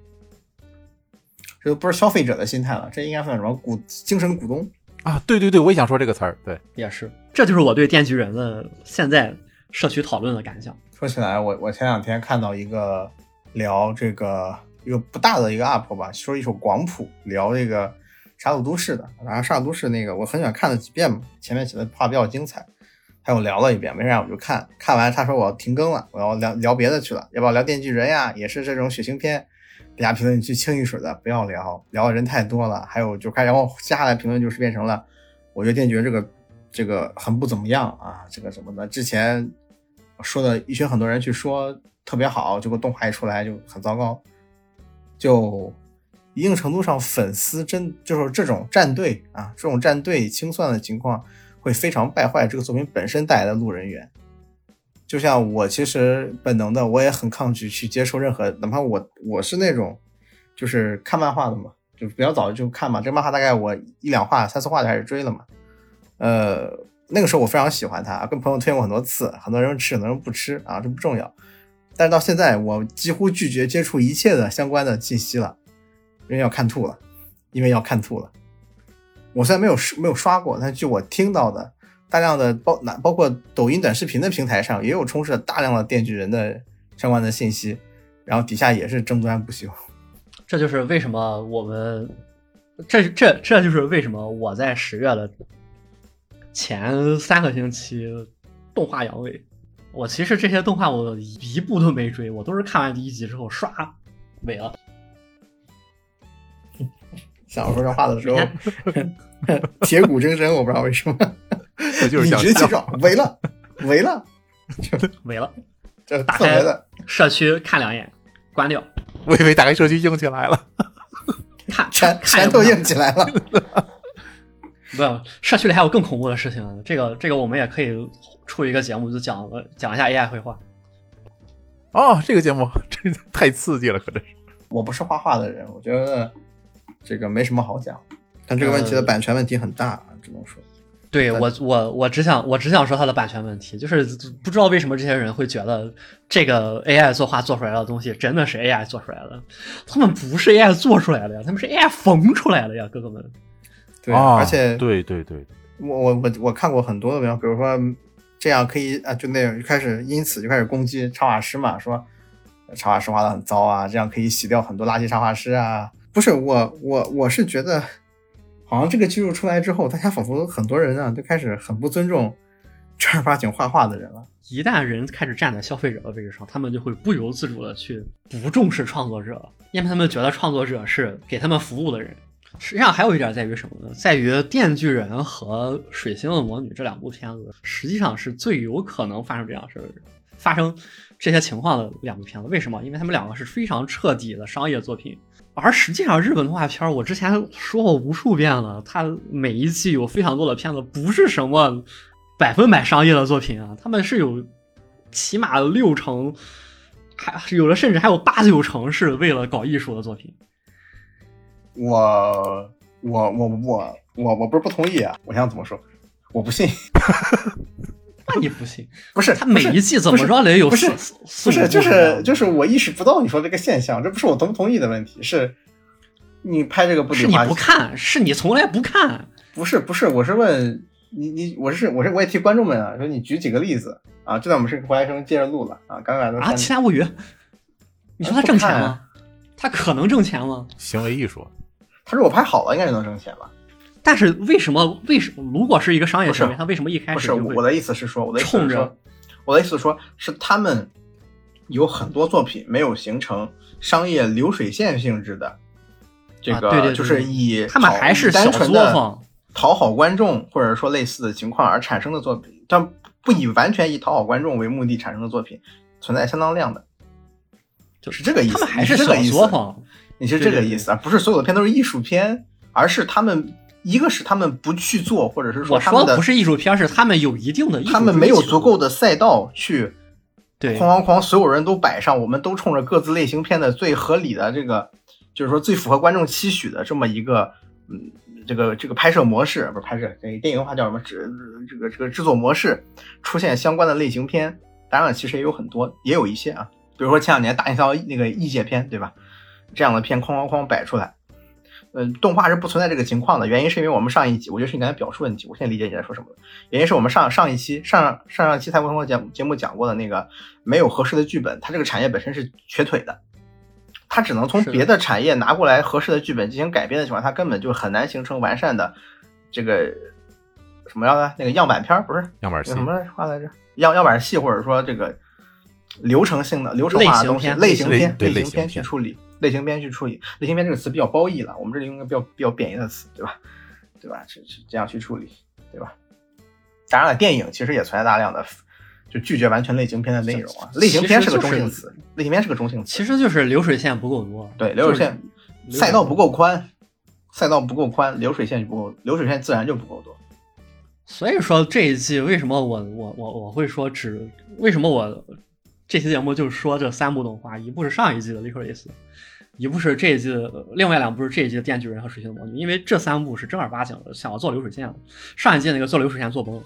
这都不是消费者的心态了，这应该算什么股精神股东啊？对对对，我也想说这个词儿。对，也是，这就是我对电锯人的现在社区讨论的感想。说起来，我我前两天看到一个聊这个一个不大的一个 UP 吧，说一首广谱，聊这个杀戮都市的。然后杀戮都市那个我很喜欢看了几遍嘛，前面写的话比较精彩。还有聊了一遍，没啥我就看看完，他说我要停更了，我要聊聊别的去了，要不要聊电锯人呀？也是这种血腥片，底下评论区清一水的不要聊，聊的人太多了。还有就开，然后接下来评论就是变成了，我觉得电锯这个这个很不怎么样啊，这个什么的，之前说的一群很多人去说特别好，结果动画一出来就很糟糕，就一定程度上粉丝真就是这种站队啊，这种站队清算的情况。会非常败坏这个作品本身带来的路人缘，就像我其实本能的，我也很抗拒去接受任何，哪怕我我是那种就是看漫画的嘛，就比较早就看嘛，这漫画大概我一两话、三四话就开始追了嘛。呃，那个时候我非常喜欢它，跟朋友推荐过很多次，很多人吃，很多人不吃啊，这不重要。但是到现在，我几乎拒绝接触一切的相关的信息了，因为要看吐了，因为要看吐了。我虽然没有没有刷过，但据我听到的，大量的包那包括抖音短视频的平台上，也有充斥了大量的电锯人的相关的信息，然后底下也是争端不休。这就是为什么我们，这这这就是为什么我在十月的前三个星期动画阳痿。我其实这些动画我一部都没追，我都是看完第一集之后刷尾了。想说这话的时候，*laughs* 铁骨铮铮，我不知道为什么，*laughs* 就是理直气壮，围了，围了，围了，这打开社区看两眼，关掉。我以为打开社区硬起来了，看拳拳头硬起来了。*laughs* 不，社区里还有更恐怖的事情。这个这个，我们也可以出一个节目，就讲讲一下 AI 绘画。哦，这个节目这太刺激了，可真是。我不是画画的人，我觉得。这个没什么好讲，但这个问题的版权问题很大，只能说。对我，我我只想我只想说它的版权问题，就是不知道为什么这些人会觉得这个 AI 作画做出来的东西真的是 AI 做出来的，他们不是 AI 做出来的呀，他们是 AI 缝出来的呀，哥哥们。对，而且对对对，我我我我看过很多的文章，比如说这样可以啊，就那种就开始因此就开始攻击插画师嘛，说插画师画的很糟啊，这样可以洗掉很多垃圾插画师啊。不是我，我我是觉得，好像这个技术出来之后，大家仿佛很多人啊，都开始很不尊重 *laughs* 正儿八经画画的人了。一旦人开始站在消费者的位置上，他们就会不由自主的去不重视创作者，因为他们觉得创作者是给他们服务的人，实际上还有一点在于什么呢？在于《电锯人》和《水星的魔女》这两部片子，实际上是最有可能发生这样事儿、发生这些情况的两部片子。为什么？因为他们两个是非常彻底的商业作品。而实际上，日本动画片，我之前说过无数遍了，它每一季有非常多的片子不是什么百分百商业的作品啊，他们是有起码六成，还有的甚至还有八九成是为了搞艺术的作品。我我我我我我不是不同意啊，我想怎么说？我不信，*laughs* 那你不信？*laughs* 不是他每一季怎么着也有不是四四不是，就是就是我意识不到你说这个现象，这不是我同不同意的问题，是你拍这个不是你不看，是你从来不看。不是不是，我是问你你我是我是我也替观众们啊，说你举几个例子啊？就在我们是个活学生接着录了啊，刚刚啊，才《七天物语》，你说他挣钱吗？他可能挣钱吗？行为艺术，他如果拍好了，应该就能挣钱吧？但是为什么？为什么？如果是一个商业行为，不是他为什么一开不是始就会我的意思是说，我的意思说，我的意思是说，是他们有很多作品没有形成商业流水线性质的，这个、啊对对对就是以他们还是小单纯的讨好观众或者说类似的情况而产生的作品，但不以完全以讨好观众为目的产生的作品存在相当量的，就是这个意思。他们还是小你是这个意思作坊。你是这个意思啊？不是所有的片都是艺术片，而是他们一个是他们不去做，或者是我他们的说的不是艺术片，是他们有一定的他们没有足够的赛道去对哐哐哐，所有人都摆上，我们都冲着各自类型片的最合理的这个，就是说最符合观众期许的这么一个，嗯，这个这个拍摄模式，不是拍摄，这电影的话叫什么制这个这个制作模式，出现相关的类型片。当然了，其实也有很多，也有一些啊，比如说前两年大营销那个异界片，对吧？这样的片哐哐哐摆出来。呃，动画是不存在这个情况的，原因是因为我们上一集，我觉得是你刚才表述问题，我现在理解你在说什么了。原因是我们上上一期上上上期财富生活节目节目讲过的那个没有合适的剧本，它这个产业本身是瘸腿的，它只能从别的产业拿过来合适的剧本进行改编的情况下，它根本就很难形成完善的这个什么样的那个样板片儿，不是样板戏什么话来着？样样板戏或者说这个流程性的流程化的东西，类型片类型片去处理，类型编去处理，类型片这个词比较褒义了，我们这里用一个比较比较贬义的词，对吧？对吧？是是这样去处理，对吧？当然了，电影其实也存在大量的就拒绝完全类型片的内容啊，类型片是个中性词，类型片是个中性词，其实就是流水线不够多。对流水线就是赛道不够宽，赛道不够宽，流水线就不够，流水线自然就不够多。所以说这一季为什么我我我我会说只为什么我这期节目就是说这三部动画，一部是上一季的《Licorice》，一部是这一季的，另外两部是这一季的《电锯人》和《水星的魔女》，因为这三部是正儿八经的想要做流水线的，上一季那个做流水线做崩了。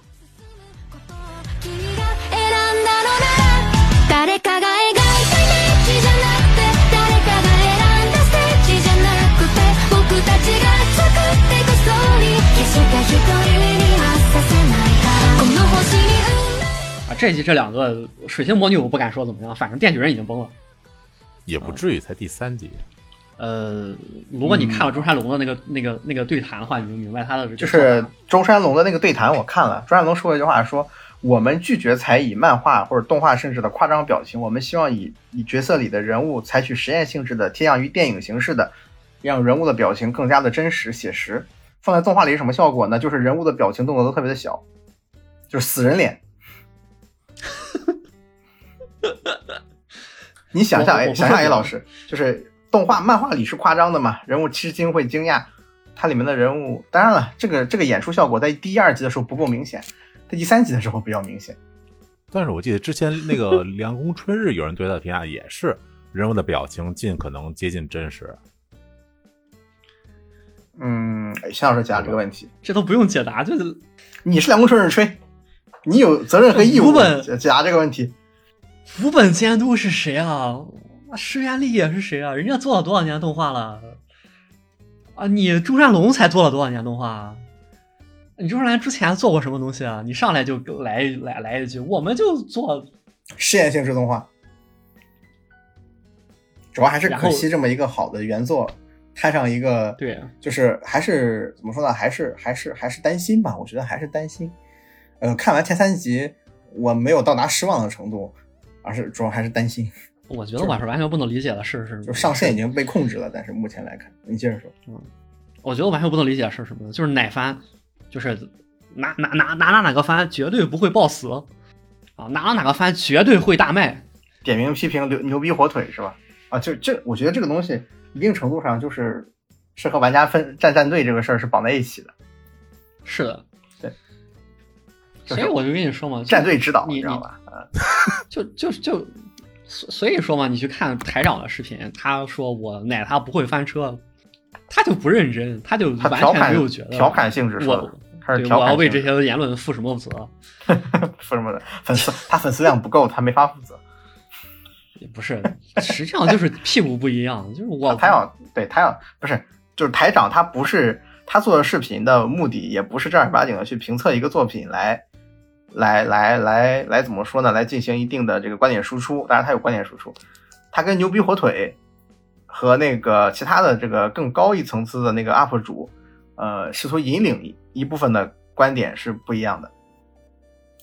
啊，这一季这两个水星魔女我不敢说怎么样，反正电锯人已经崩了。也不至于才第三集。呃，如果你看了中山龙的那个、那个、那个对谈的话，你就明白他的就是中山龙的那个对谈，我看了，中山龙说了一句话说，我们拒绝采以漫画或者动画性质的夸张表情，我们希望以以角色里的人物采取实验性质的、偏向于电影形式的，让人物的表情更加的真实写实。放在动画里是什么效果呢？就是人物的表情动作都特别的小，就是死人脸。*laughs* 你想象，哎，想象，哎，老师，就是动画、漫画里是夸张的嘛，人物吃惊会惊讶，它里面的人物，当然了，这个这个演出效果在第一、二集的时候不够明显，在第三集的时候比较明显。但是我记得之前那个《凉宫春日》，有人对他的评价也是人物的表情尽可能接近真实。嗯，哎向老师解答这个问题，这都不用解答，就是你是凉宫春日吹，你有责任和义务无本解解答这个问题。福本监督是谁啊？那石原丽也是谁啊？人家做了多少年动画了？啊，你中山龙才做了多少年动画啊？你中山龙之前做过什么东西啊？你上来就来一来来一句，我们就做试验性质动画，主要还是可惜这么一个好的原作摊上一个，对，就是还是怎么说呢？还是还是还是担心吧，我觉得还是担心。呃，看完前三集，我没有到达失望的程度，而是主要还是担心，我觉得我是完全不能理解的是是，就上限已经被控制了。但是目前来看，你接着说，嗯我觉得我完全不能理解是什么，就是奶番，就是哪哪哪哪哪哪个番绝对不会爆死啊，哪哪哪个番绝对会大卖。点名批评牛牛逼火腿是吧？啊，就这，我觉得这个东西一定程度上就是是和玩家分站战队这个事儿是绑在一起的，是的，对，就是所以我就跟你说嘛，战队指导，你知道吧？啊，就就就，所所以说嘛，你去看台长的视频，他说我奶他不会翻车，他就不认真，他就完全没有觉得调侃性质说开始对我要为这些言论负什么责？*laughs* 负什么的粉丝，他粉丝量不够，他没法负责。也不是，实际上就是屁股不一样，就是我他要对他要不是就是台长，他不是他做的视频的目的，也不是正儿八经的去评测一个作品来。来来来来，怎么说呢？来进行一定的这个观点输出，当然他有观点输出，他跟牛逼火腿和那个其他的这个更高一层次的那个 UP 主，呃，试图引领一一部分的观点是不一样的。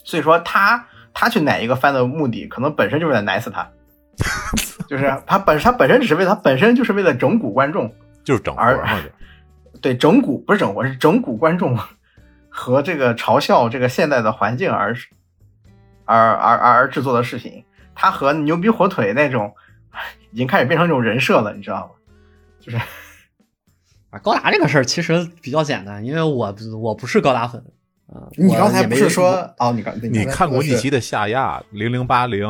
所以说他他去奶一个番的目的，可能本身就是在奶死他，*laughs* 就是他本他本身只是为他本身就是为了整蛊观众，就是整活而嘛，对整蛊不是整活，是整蛊观众和这个嘲笑这个现代的环境而而而而而制作的视频。它和牛逼火腿那种已经开始变成一种人设了，你知道吗？就是啊，高达这个事儿其实比较简单，因为我我不是高达粉啊。你刚才不是说哦，你刚你看过逆你袭的夏亚零零八零，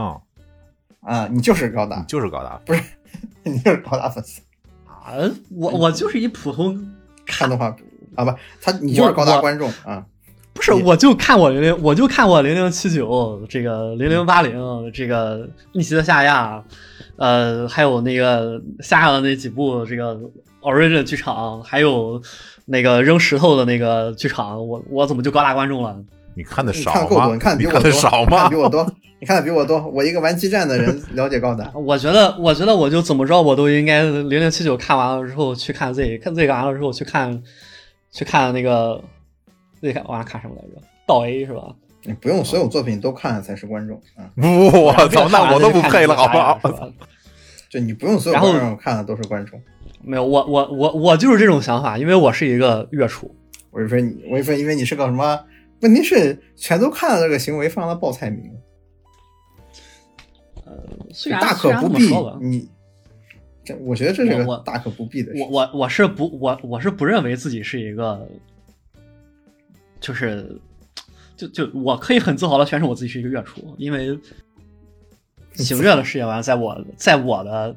啊？你就是高达你达，就是高达。不是 *laughs* 你就是高达粉丝，啊，我我就是一普通看动画啊不，他你就是高大观众啊。不是，我就看我零零，我就看我零零七九，这个零零八零，这个逆袭的夏亚，呃，还有那个夏亚的那几部这个 origin 剧场，还有那个扔石头的那个剧场，我我怎么就高大观众了？你看的少吗？你看的比我看的多，少吗你看的比？我多，你看的比我多。我一个玩激战的人了解高达，*laughs* 我觉得，我觉得我就怎么着，我都应该零零七九看完了之后去看 Z，看 Z 看完了之后去看，去看那个 Z 看完了看什么来着？道 A 是吧？你不用所有作品都看才是观众啊。不，我操，那我都不配了，好不好？*laughs* 就你不用所有然后观众看的都是观众。没有，我我我我就是这种想法，因为我是一个月厨，我就说你，我就说因为你是个什么？问题是全都看了这个行为，放了报菜名，虽然大虽然可不必。你这，我觉得这是我大可不必的事我。我我是不我我是不认为自己是一个，就是就就我可以很自豪的宣称我自己是一个月初，因为 *laughs* 行月的世界观在我在我的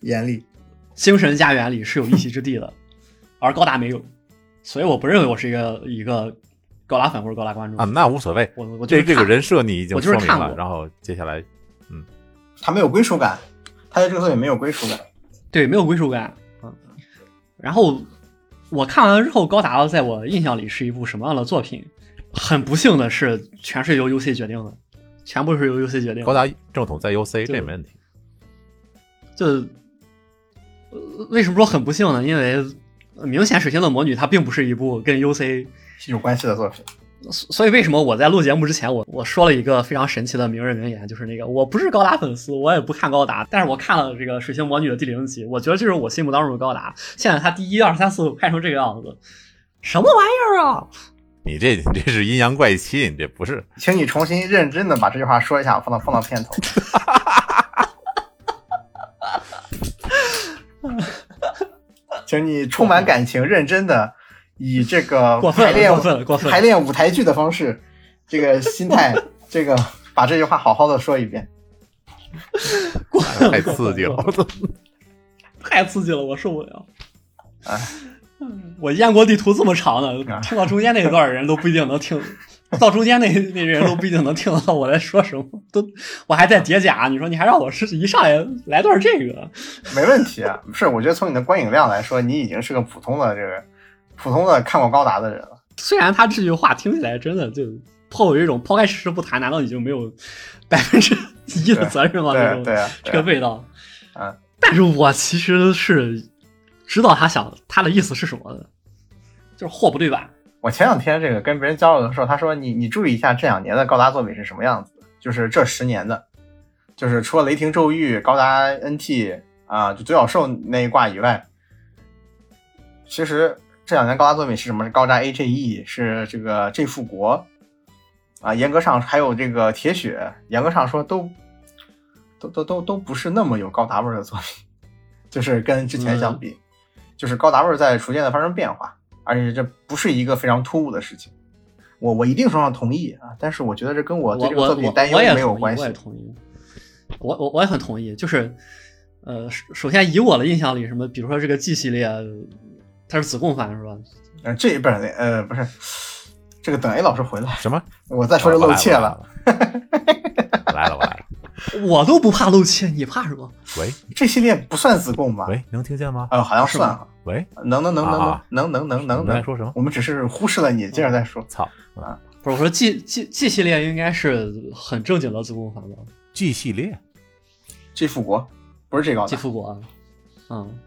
眼里，精神家园里是有一席之地的，而高达没有，所以我不认为我是一个一个高达粉或者高达观众啊，那无所谓。我我对这这个人设你已经说明了，然后接下来嗯他没有归属感，他在这个作品没有归属感。对，没有归属感啊。然后我看完了之后，高达在我印象里是一部什么样的作品？很不幸的是，全是由 UC 决定的，全部是由 UC 决定的。高达正统在 UC 就这没问题。就、呃为什么说很不幸呢？因为呃明显《水星的魔女》它并不是一部跟 UC，有关系的作品，所所以为什么我在录节目之前，我我说了一个非常神奇的名人名言，就是那个我不是高达粉丝，我也不看高达，但是我看了这个《水星魔女》的第零集，我觉得这是我心目当中的高达。现在它第一、二、三、四拍成这个样子，什么玩意儿啊？你这你这是阴阳怪气，你这不是请你重新认真的把这句话说一下，放到放到片头。*laughs* 请你充满感情、认真的以这个 *laughs* 过分了排练过分过分排练舞台剧的方式，这个心态，*laughs* 这个把这句话好好的说一遍。太刺激了。我操！太刺激了，我受不了。哎，我燕国地图这么长的，啊听到中间那一段人都不一定能听，*laughs* 到中间那那人都不一定能听到我在说什么，都我还在叠甲，你说你还让我是一上来来段这个，没问题啊，不是？我觉得从你的观影量来说，你已经是个普通的这个普通的看过高达的人了。虽然他这句话听起来真的就颇有一种抛开事实不谈，难道你就没有百分之一的责任吗？那种这个味道。嗯，但是我其实是知道他想他的意思是什么的，就是货不对版。我前两天这个跟别人交流的时候，他说你你注意一下这两年的高达作品是什么样子的，就是这十年的，就是除了雷霆咒域、高达 NT 啊，就独角兽那一挂以外，其实这两年高达作品是什么？是高达 AJE，是这个 J 复国啊。严格上还有这个铁血，严格上说都都都都都不是那么有高达味儿的作品，就是跟之前相比，就是高达味儿在逐渐的发生变化，而且这不是一个非常突兀的事情。我我一定程度上同意啊，但是我觉得这跟我我对这个作品担忧没有关系我也。同意。我我我也很同意，就是呃，首首先以我的印象里，什么比如说这个 G 系列，它是子贡番是吧？嗯，这不是呃不是这个等 A 老师回来，什么？我再说就露怯了。来了，我来了。*laughs* 我都不怕露怯，你怕什么？喂这系列不算子贡吧？喂，能听见吗？呃，好像算啊，喂，能能能能能能能能能能你在说什么我们只是忽视了你，接着再说。操不是我说 G G G 系列应该是很正经的子贡番吧！G 系列，G 复国不是这个？G 复国啊，嗯，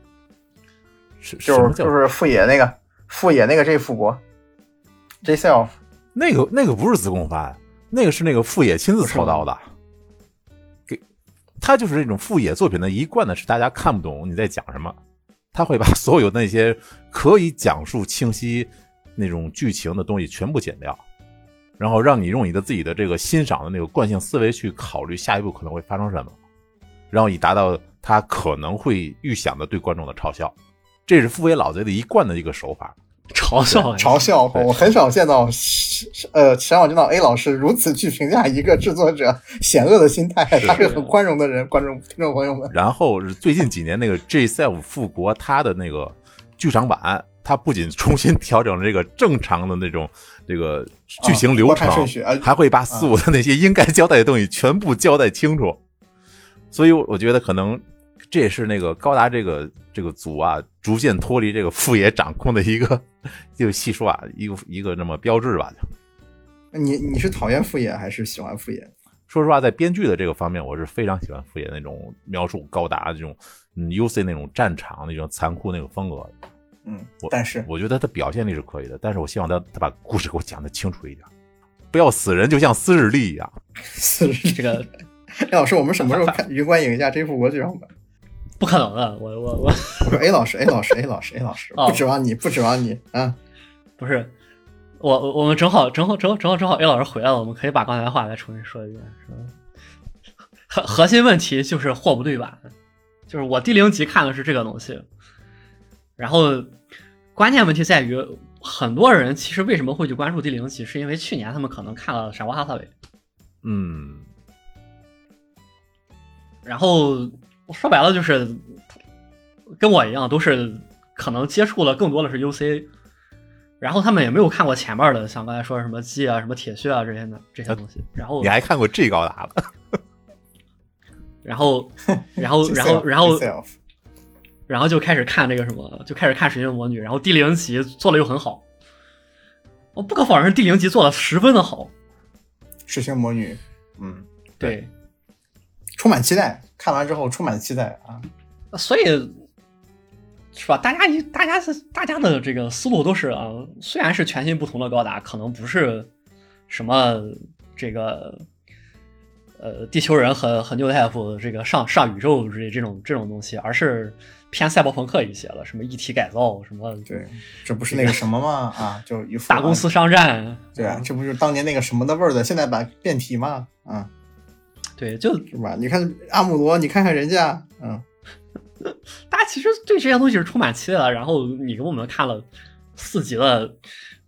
是就是就是富野那个富野那个这复国，J self 那个那个不是子贡番，那个是那个富野亲自操刀的。给他就是这种富野作品的一贯的是大家看不懂你在讲什么，他会把所有那些可以讲述清晰那种剧情的东西全部剪掉，然后让你用你的自己的这个欣赏的那个惯性思维去考虑下一步可能会发生什么，然后以达到他可能会预想的对观众的嘲笑。这是富野老贼的一贯的一个手法。嘲笑嘲笑，我很少见到呃前少见到 A 老师如此去评价一个制作者险恶的心态，他是很宽容的人，观众听众朋友们。然后是最近几年那个 J Self 复国，他的那个剧场版，他不仅重新调整了这个正常的那种这个剧情流程，观看顺序啊还会把四五的那些应该交代的东西全部交代清楚。所以我觉得可能这也是那个高达这个这个组啊，逐渐脱离这个富野掌控的一个就细说啊，一个一个那么标志吧。你你是讨厌富野还是喜欢富野？说实话，在编剧的这个方面，我是非常喜欢富野那种描述高达这种嗯 UC 那种战场那种残酷那种风格。嗯我，但是我觉得他的表现力是可以的，但是我希望他他把故事给我讲的清楚一点，不要死人就像斯日历一样。*laughs* 是这个 A 老师，我们什么时候看 *laughs* 云观影一下这部国剧场版？不可能的，我我我我说 A 老师，A 老师，A 老师，A 老师，哦不指望你，不指望你啊！不是我我我们正好正好正好正好正好 A 老师回来了，我们可以把刚才的话再重新说一遍，是吧？核核心问题就是货不对版，就是我第零集看的是这个东西，然后关键问题在于很多人其实为什么会去关注第零集，是因为去年他们可能看了《傻瓜哈萨韦》，嗯，然后说白了就是跟我一样，都是可能接触的更多的是 UC，然后他们也没有看过前面的，像刚才说什么 G 啊、什么铁血啊这些的这些东西，然后你还看过 G 高达了？*laughs* 然后然后然后然后然后就开始看这个什么，就开始看《水晶魔女》，然后第零集做的又很好，我不可否认第零集做的十分的好，水星魔女，嗯，对，充满期待，看完之后充满期待啊！所以是吧？大家一大家是大家的这个思路都是啊，虽然是全新不同的高达，可能不是什么这个呃地球人和和 New Type 这个上上宇宙这这种这种东西，而是偏赛博朋克一些了，什么一体改造，什么对，这不是那个什么吗？啊，就一副大公司商战，对啊，这不就是当年那个什么的味儿的现代版变体吗？啊，对，就是吧？你看阿姆罗，你看看人家，嗯，*laughs* 大家其实对这些东西是充满期待的。然后你给我们看了四集的，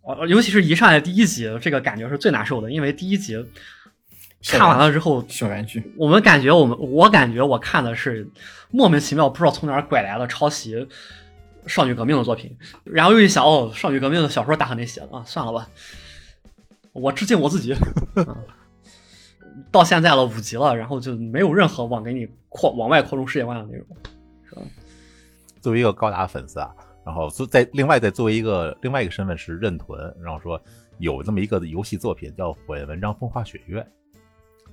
呃尤其是一上来第一集，这个感觉是最难受的，因为第一集看完了之后，校园剧，我们感觉我们我感觉我看的是莫名其妙不知道从哪儿拐来的抄袭少女革命的作品，然后又一想哦，少女革命的小说大河内写的啊，算了吧，我致敬我自己。啊 *laughs* 到现在了五级了，然后就没有任何往给你扩往外扩充世界观的内容。作为一个高达粉丝啊，然后作在另外再作为一个另外一个身份是认屯，然后说有这么一个游戏作品叫《火焰文章风花雪月》，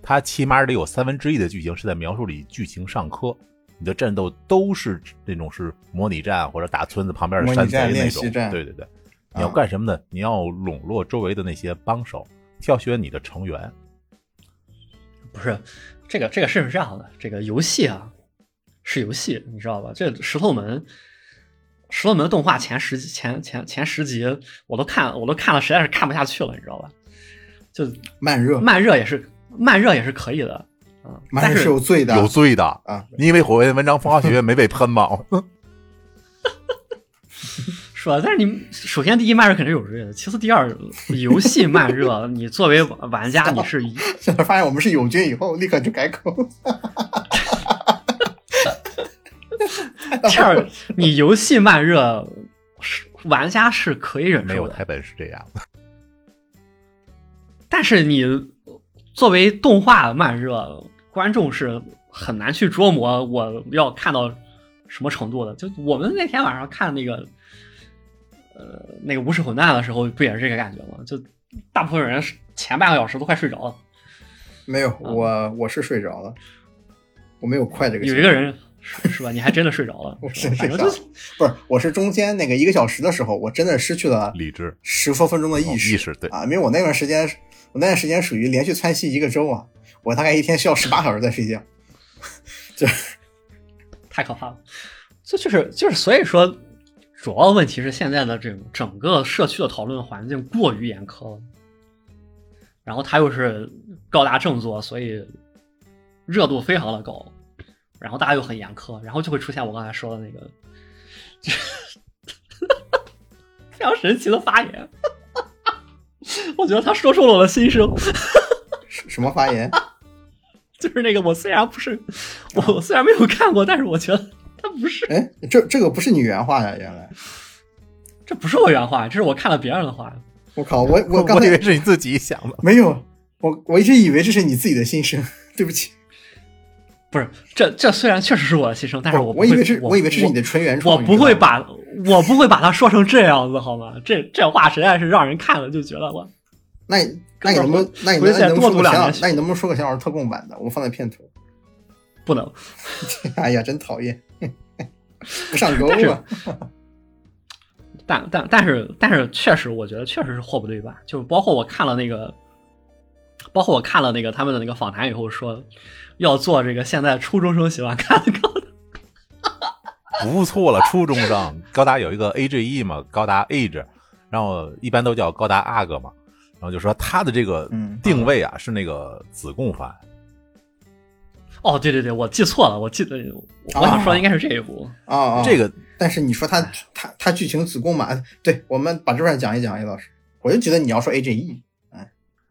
它起码得有三分之一的剧情是在描述里剧情上课，你的战斗都是那种是模拟战或者打村子旁边的山贼那种，对对对，你要干什么呢？你要笼络周围的那些帮手，挑选你的成员，不是这个，这个事是这样的，这个游戏啊是游戏，你知道吧？这石头门，石头门动画前十集前前前十集我都看我都看了，实在是看不下去了，你知道吧？就慢热，慢热也是慢热也是可以的，嗯，但是慢热是有罪的，有罪的。啊。你以为火焰文章风花雪月没被喷吗？*laughs* 是吧？但是你首先第一慢热肯定是有热的，其次第二游戏慢热，你作为玩家你是一 *laughs* 现在发现我们是友军以后，立刻就改口。第二你游戏慢热，是玩家是可以忍受的，没有台本是这样的。但是你作为动画慢热，观众是很难去琢磨我要看到什么程度的。就我们那天晚上看那个，呃，那个无视混蛋的时候，不也是这个感觉吗？就大部分人前半个小时都快睡着了，没有，我我是睡着了，我没有快这个。有一个，人是是吧？你还真的睡着了，*laughs* 我是反睡着了，不是，我是中间那个一个小时的时候，我真的失去了理智十多分钟的意识。哦意识对啊，因为我那段时间，我那段时间属于连续窜稀一个周啊，我大概一天需要十八小时在睡觉。*laughs* 就太可怕了。这就是就是，所以说，主要问题是现在的这种整个社区的讨论环境过于严苛了，然后他又是高大正作，所以热度非常的高，然后大家又很严苛，然后就会出现我刚才说的那个，*laughs* 非常神奇的发言。*laughs* 我觉得他说出了我的心声，什什么发言？*laughs* 就是那个我虽然不是我虽然没有看过，但是我觉得他不是哎，这这个不是你原话呀？原来，这不是我原话，这是我看了别人的话。我靠，我我刚 *laughs* 我以为是你自己想的。没有，我我一直以为这是你自己的心声，*laughs* 对不起。不是，这这虽然确实是我的心声，但是我我以为是，我我以为这是你的纯原创。我不会把我不会把它说成这样子，好吗？这这话实在是让人看了就觉得我那你那你能不能那你能不能说个多读两年小小那你能不能说个小小特供版的？我放在片头。不能。*laughs* 哎呀，真讨厌，不 *laughs* 上钩但是啊！*laughs* 但但但是但是确实，我觉得确实是货不对版。就包括我看了那个，包括我看了那个他们的那个访谈以后说，要做这个现在初中生喜欢看的高达。不错了，初中生高达有一个 AGE 嘛，高达 Age，然后一般都叫高达阿哥嘛，然后就说他的这个嗯定位啊是那个子贡番，哦，对对对，我记错了，我记得我想说的应该是这一部。啊啊，这个但是你说他他他剧情子宫嘛？*laughs* 对，我们把这段讲一讲，叶老师。我就觉得你要说 AGE，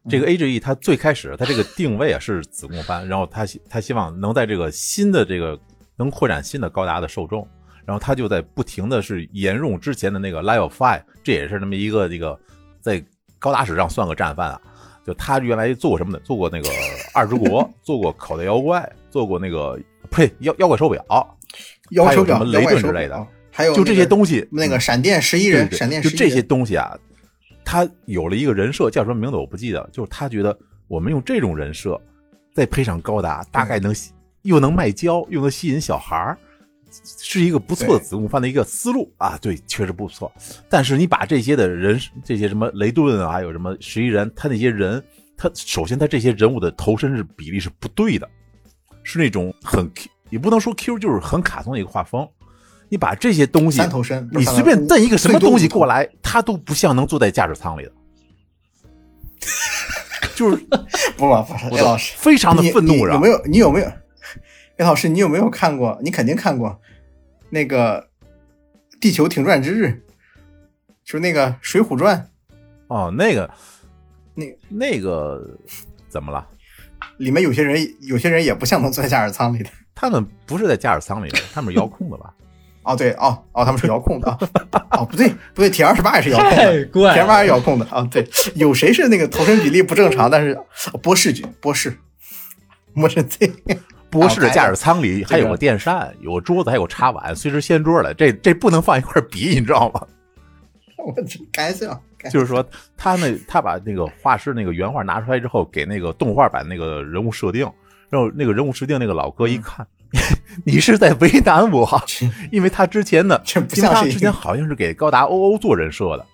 这个 AGE 它最开始它这个定位啊是子宫番，然后他他希望能在这个新的这个能扩展新的高达的受众，然后他就在不停的是沿用之前的那个 Level Five，这也是那么一个这个在高达史上算个战犯啊。就他原来做过什么呢？做过那个二之国，*laughs* 做过口袋妖怪，做过那个呸妖妖怪手表，妖手表、还有什么雷顿之类的，还有就这些东西。那个闪电十一人，闪电十一就这些东西啊，他有了一个人设，叫什么名字我不记得，就是他觉得我们用这种人设，再配上高达，大概能吸又能卖胶，又能吸引小孩儿，是一个不错的子贡番的一个思路啊。对，确实不错。但是你把这些的人，这些什么雷顿啊，还有什么十一人，他那些人，他首先他这些人物的头身是比例是不对的，是那种很 Q，也不能说 Q，就是很卡通的一个画风。你把这些东西三头身，你随便蹬一个什么东西过来，他，都不像能坐在驾驶舱里的，就是 *laughs* 不不不老师，非常的愤怒，你有没有？你有没有？叶老师，你有没有看过？你肯定看过那个《地球停转之日》，就是那个《水浒传哦，那个那那个怎么了？》里面有些人，有些人也不像能坐在驾驶舱里的。*laughs* 他们不是在驾驶舱里的，他们是遥控的吧？*laughs* 哦，对，哦哦，他们是遥控的啊。哦，不对，不对，铁二十八也是遥控的，怪铁二十八也是遥控的啊。对，有谁是那个头身比例不正常？但是哦波士君，波士，波士 Z，博士的驾驶舱里还有个个电扇，有个桌子，还有茶碗，随时掀桌的，这这不能放一块儿比，你知道吗？*laughs* 开玩笑，就是说，他那他把那个画师那个原画拿出来之后，给那个动画版那个人物设定，然后那个人物设定那个老哥一看，*laughs* 你是在为难我，因为他之前的，这不因为他像之前好像是给高达欧欧做人设的，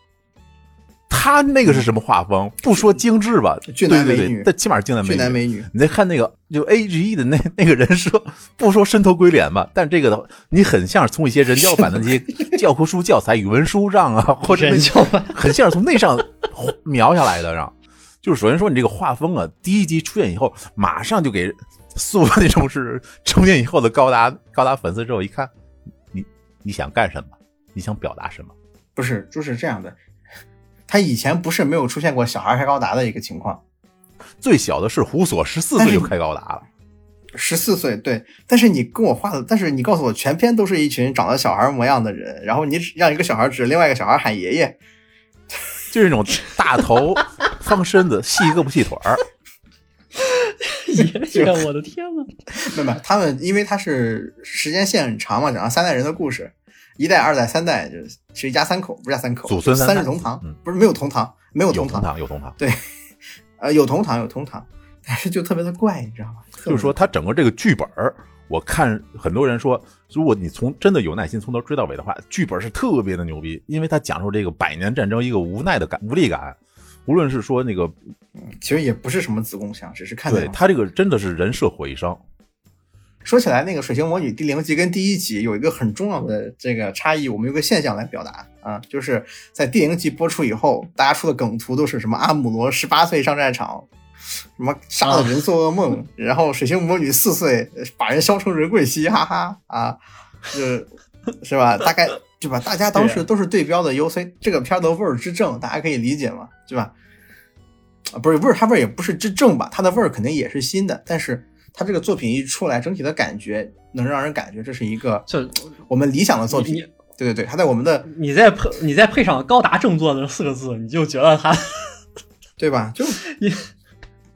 他那个是什么画风？不说精致吧，俊男对对美女对，但起码是俊男美女。俊男美女，你再看那个就 A G E 的那 *laughs* 那个人设，不说深头鬼脸吧，但这个的你很像是从一些人教版的那些教科书教材、语文书上啊，*laughs* 或者人教版很像是从那上描下来的，让就是首先说你这个画风啊，第一集出现以后，马上就给塑那种是成年以后的高达高达粉丝之后一看，你你想干什么？你想表达什么？不是，就是这样的。他以前不是没有出现过小孩开高达的一个情况，最小的是胡索，十四岁就开高达了。十四岁对，但是你跟我画的，但是你告诉我全篇都是一群长得小孩模样的人，然后你让一个小孩指着另外一个小孩喊爷爷，*laughs* 就是那种大头、方身子、细胳膊细腿儿，*laughs* 爷爷，我的天呐！没有没有，他们因为他是时间线很长嘛，讲了三代人的故事，一代、二代、三代就是是一家三口，不是一家三口，祖孙三代同堂，嗯不是没有同堂，没有同堂，有同堂，有同堂。*laughs* 呃，有同堂有同堂，但是就特别的怪，你知道吗？就是说，他整个这个剧本儿，我看很多人说，如果你从真的有耐心从头追到尾的话，剧本是特别的牛逼，因为他讲述这个百年战争一个无奈的感、无力感。无论是说那个，其实也不是什么子宫像，只是看他这个真的是人设毁伤，说起来，那个《水星魔女》第零集跟第一集有一个很重要的这个差异，我们有个现象来表达啊，就是在第零集播出以后，大家出的梗图都是什么阿姆罗十八岁上战场，什么杀了人做噩梦，然后水星魔女四岁把人削成人桂西，哈哈啊，是是吧？大概对吧？大家当时都是对标的 UC 这个片的味儿之正，大家可以理解嘛，对吧？啊，不是味儿，它味儿也不是之正吧，它的味儿肯定也是新的，但是它这个作品一出来，整体的感觉能让人感觉这是一个就我们理想的作品。对对对，他在我们的你再配你再配上“高达正作”的四个字，你就觉得他 *laughs* 对吧？就 *laughs* 你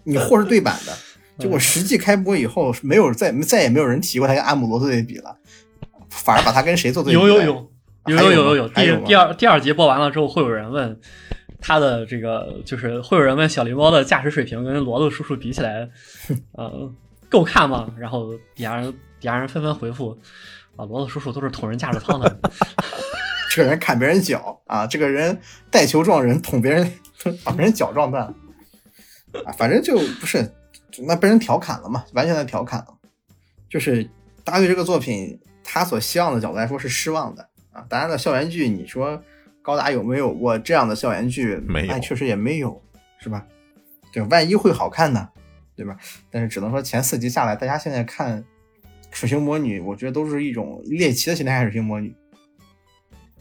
你货是对版的，就我实际开播以后，没有再再也没有人提过他跟阿姆罗做对比了，反而把他跟谁做对比？有有有有有有有有，第第二第二集播完了之后，会有人问他的这个，就是会有人问小狸猫的驾驶水平跟罗子叔叔比起来，*laughs* 呃，够看吗？然后底下人底下人纷纷回复啊，罗子叔叔都是捅人驾驶舱的，*laughs* 这个人砍别人脚啊，这个人带球撞人，捅别人，*laughs* 把别人脚撞断，啊，反正就不是，那被人调侃了嘛，完全的调侃了。就是大家对这个作品，他所希望的角度来说是失望的啊。当然了，校园剧，你说高达有没有过这样的校园剧？没有哎，确实也没有，是吧？对，万一会好看呢，对吧？但是只能说前四集下来，大家现在看《水星魔女》，我觉得都是一种猎奇的心态看《水星魔女》。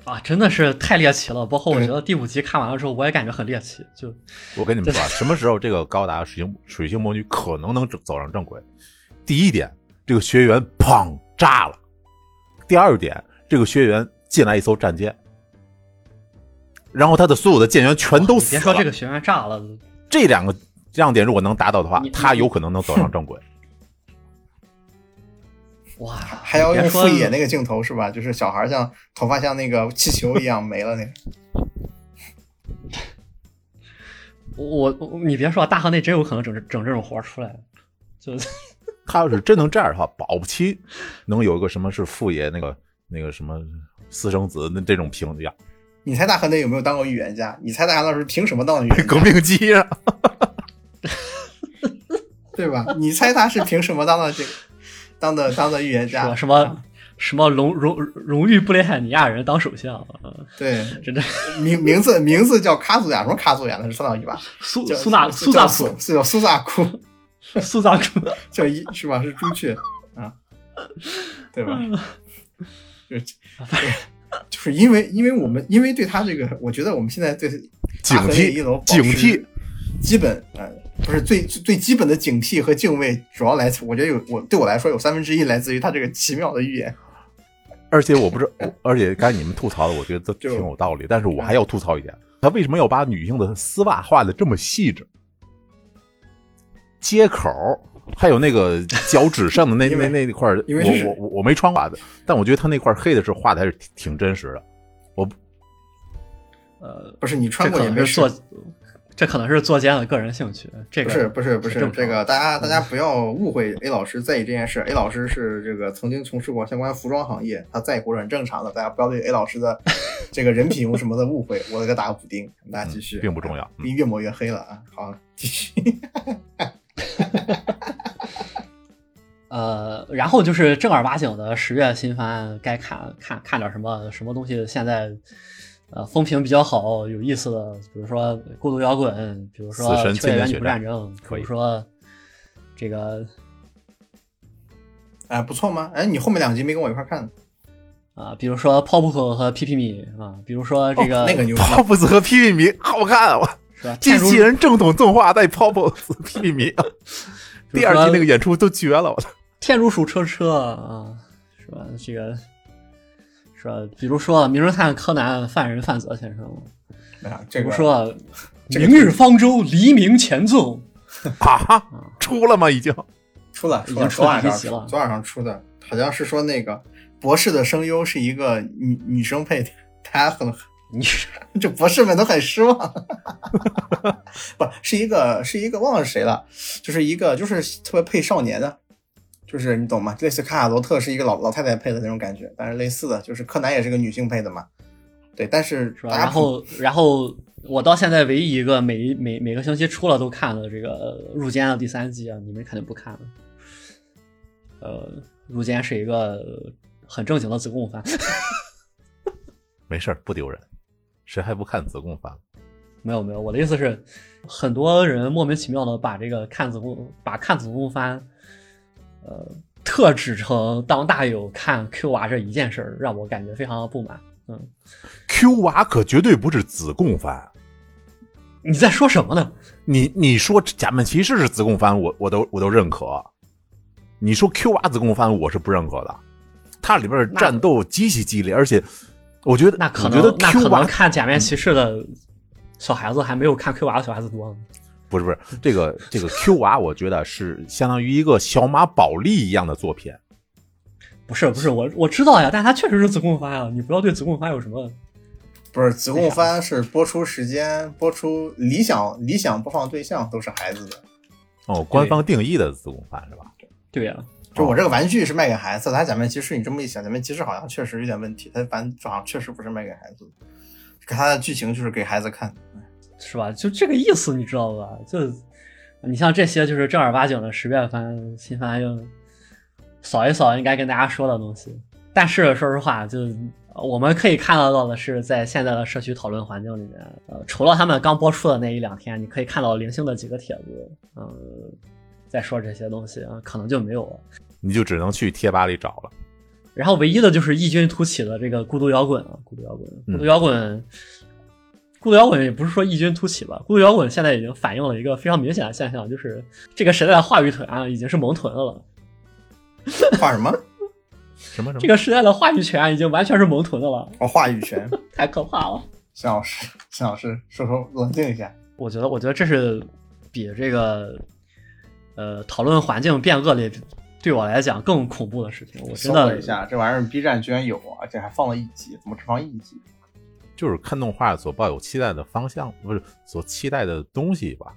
啊，真的是太猎奇了。包括我觉得第五集看完了之后，我也感觉很猎奇，就我跟你们说啊，什么时候这个高达水星水星魔女可能能走走上正轨？第一点，这个学员砰炸了；第二点，这个学员进来一艘战舰，然后他的所有的舰员全都死了。别说这个学员炸了，这两个亮点如果能达到的话，他有可能能走上正轨。*laughs* 哇，还要用副野那个镜头是吧？就是小孩像头发像那个气球一样没了那个。*laughs* 我我你别说，大河内真有可能整这整这种活儿出来，就 *laughs* 他要是真能这样的话，保不齐能有一个什么是副业那个那个什么私生子那这种评价，你猜大河内有没有当过预言家？你猜大河老师凭什么当的预言革家？命机啊！对吧？你猜他是凭什么当的这个 *laughs* 当的当的预言家？什么什么荣荣荣誉布列海尼亚人当首相，啊对，真的名名字名字叫卡祖亚，什么卡祖亚？那是三岛一吧？苏苏纳苏叫萨库苏是叫苏萨库，*laughs* 苏萨库，*laughs* 叫一是吧？是朱雀啊，对吧？就对就是因为因为我们因为对他这个，我觉得我们现在对警大河一惕楼警惕，基本呃不是最最最基本的警惕和敬畏，主要来自我觉得有我对我来说有三分之一来自于他这个奇妙的预言。而且我不知，我而且刚才你们吐槽的，我觉得都挺有道理。但是我还要吐槽一点，他为什么要把女性的丝袜画的这么细致？接口还有那个脚趾上的那 *laughs* 那那块，因为我我我我没穿袜子，但我觉得他那块黑的是画的还是挺挺真实的。我呃，不是你穿过也没事这可能是作家的个人兴趣。这个不是不是不是这个，大家大家不要误会 A 老师在意这件事。A 老师是这个曾经从事过相关服装行业，他在乎是很正常的。大家不要对 A 老师的 *laughs* 这个人品有什么的误会。我给个打个补丁，大家继续，嗯并不重要嗯别越抹越黑了啊。好，继续。*laughs* 呃，然后就是正儿八经的十月新番，该看看看点什么什么东西。现在呃风评比较好、有意思的，比如说《孤独摇滚》，比如说死神《秋叶原女千年血战仆战争》，比可以如说这个哎，不错吗？哎，你后面两集没跟我一块儿看？啊、比如说 Pop 和 P P 米啊，比如说这个、哦那个牛逼，泡泡子和屁屁米好看啊！是吧？*laughs* 机器人正统动画带泡泡子屁屁米，第二季那个演出都绝了，我操！天竺鼠车车啊，是吧？这个是吧？比如说《名侦探柯南》犯人范泽先生，啊，这个比如说明日方舟》黎明前奏，*laughs* 啊，出了吗？已经出了，已经出昨晚上第一集了昨晚上出的，好像是说那个博士的声优是一个女女生配的，大家很你这博士们都很失望。*laughs* 不是一个是一个忘了是谁了，就是一个就是特别配少年的，就是你懂吗？类似卡卡罗特是一个老老太太配的那种感觉，但是类似的就是柯南也是个女性配的嘛。对，但是是吧？然后，然后我到现在唯一一个每每每个星期出了都看的这个呃入间的第三季啊，你们肯定不看了。呃，入间是一个很正经的子贡番，*laughs* 没事儿，不丢人。谁还不看子贡番？没有没有，我的意思是，很多人莫名其妙的把这个看子贡把看子贡番，呃，特指成当大友看 Q 娃这一件事儿，让我感觉非常的不满。嗯，Q 娃可绝对不是子贡番。你在说什么呢？你你说假面骑士是子贡番，我我都我都认可。你说 Q 娃子贡番，我是不认可的。它里边的战斗极其激烈，而且我觉得，那可我觉得能那 Q 娃可能看假面骑士的小孩子还没有看 Q 娃的小孩子多呢。不是不是这个这个 Q 娃，我觉得是相当于一个小马宝莉一样的作品。不是不是，我我知道呀，但它确实是子贡番呀，你不要对子贡番有什么不是子贡番是播出时间、播出理想理想播放对象都是孩子的。哦，官方定义的子贡番是吧？对呀、就我这个玩具是卖给孩子的，它假面骑士你这么一想，假面骑士好像确实有点问题，它玩具好像确实不是卖给孩子的，它的剧情就是给孩子看。是吧？就这个意思，你知道吧？就你像这些就是正儿八经的十月番新番，就扫一扫应该跟大家说的东西。但是说实话，就我们可以看得到的是，在现在的社区讨论环境里面，呃，除了他们刚播出的那一两天，你可以看到零星的几个帖子，嗯、在说这些东西，啊可能就没有了。你就只能去贴吧里找了。然后唯一的就是异军突起的这个孤独摇滚啊，孤独摇滚，嗯孤独摇滚，孤独摇滚也不是说异军突起吧，孤独摇滚现在已经反映了一个非常明显的现象，就是这个时代的话语权啊已经是蒙臀的了，*laughs* 画什么？什么什么？这个时代的话语权已经完全是蒙臀的了，哦，话语权。太可怕了。向老师，向老师说说，冷静一下。我觉得，我觉得这是比这个呃讨论环境变恶劣对我来讲更恐怖的事情。我真搜了的一下，这玩意儿 B 站居然有，而且还放了一集，怎么只放一集？就是看动画所抱有期待的方向，不是所期待的东西吧？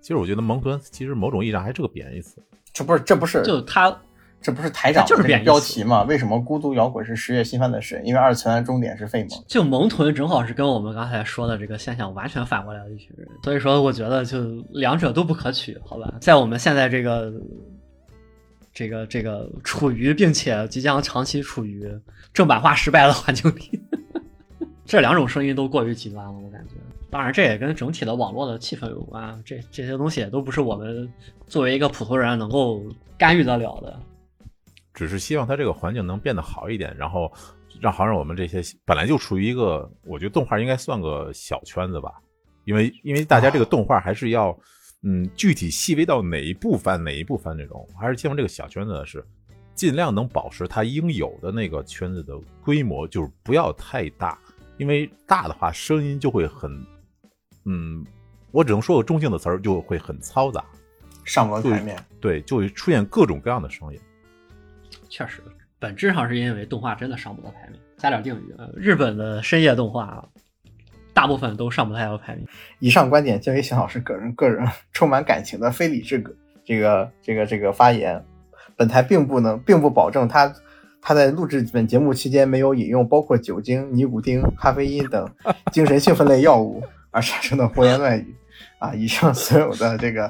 其实我觉得萌臀其实某种意义上还是个贬义词。这不是这不是就他这不是台长就是贬义标题吗？为什么孤独摇滚是十月新番的神？因为二次元的终点是废蒙。就萌豚正好是跟我们刚才说的这个现象完全反过来的一群人，所以说我觉得就两者都不可取，好吧？在我们现在这个这个这个处于并且即将长期处于正版化失败的环境里，这两种声音都过于极端了，我感觉。当然，这也跟整体的网络的气氛有关，这这些东西也都不是我们作为一个普通人能够干预得了的。只是希望它这个环境能变得好一点，然后让好让我们这些本来就处于一个，我觉得动画应该算个小圈子吧，因为因为大家这个动画还是要，嗯，具体细微到哪一部分哪一部分这种，还是希望这个小圈子是尽量能保持它应有的那个圈子的规模，就是不要太大，因为大的话声音就会很，嗯，我只能说个中性的词儿，就会很嘈杂，上不了台面。对，就会出现各种各样的声音。确实，本质上是因为动画真的上不到台面。加点定语，呃日本的深夜动画大部分都上不太到台面。以上观点皆为邢老师个人个人充满感情的非理智个这个这个这个发言。本台并不能并不保证他他在录制本节目期间没有饮用包括酒精、尼古丁、咖啡因等精神兴奋类药物 *laughs* 而产生的胡言乱语。啊，以上所有的这个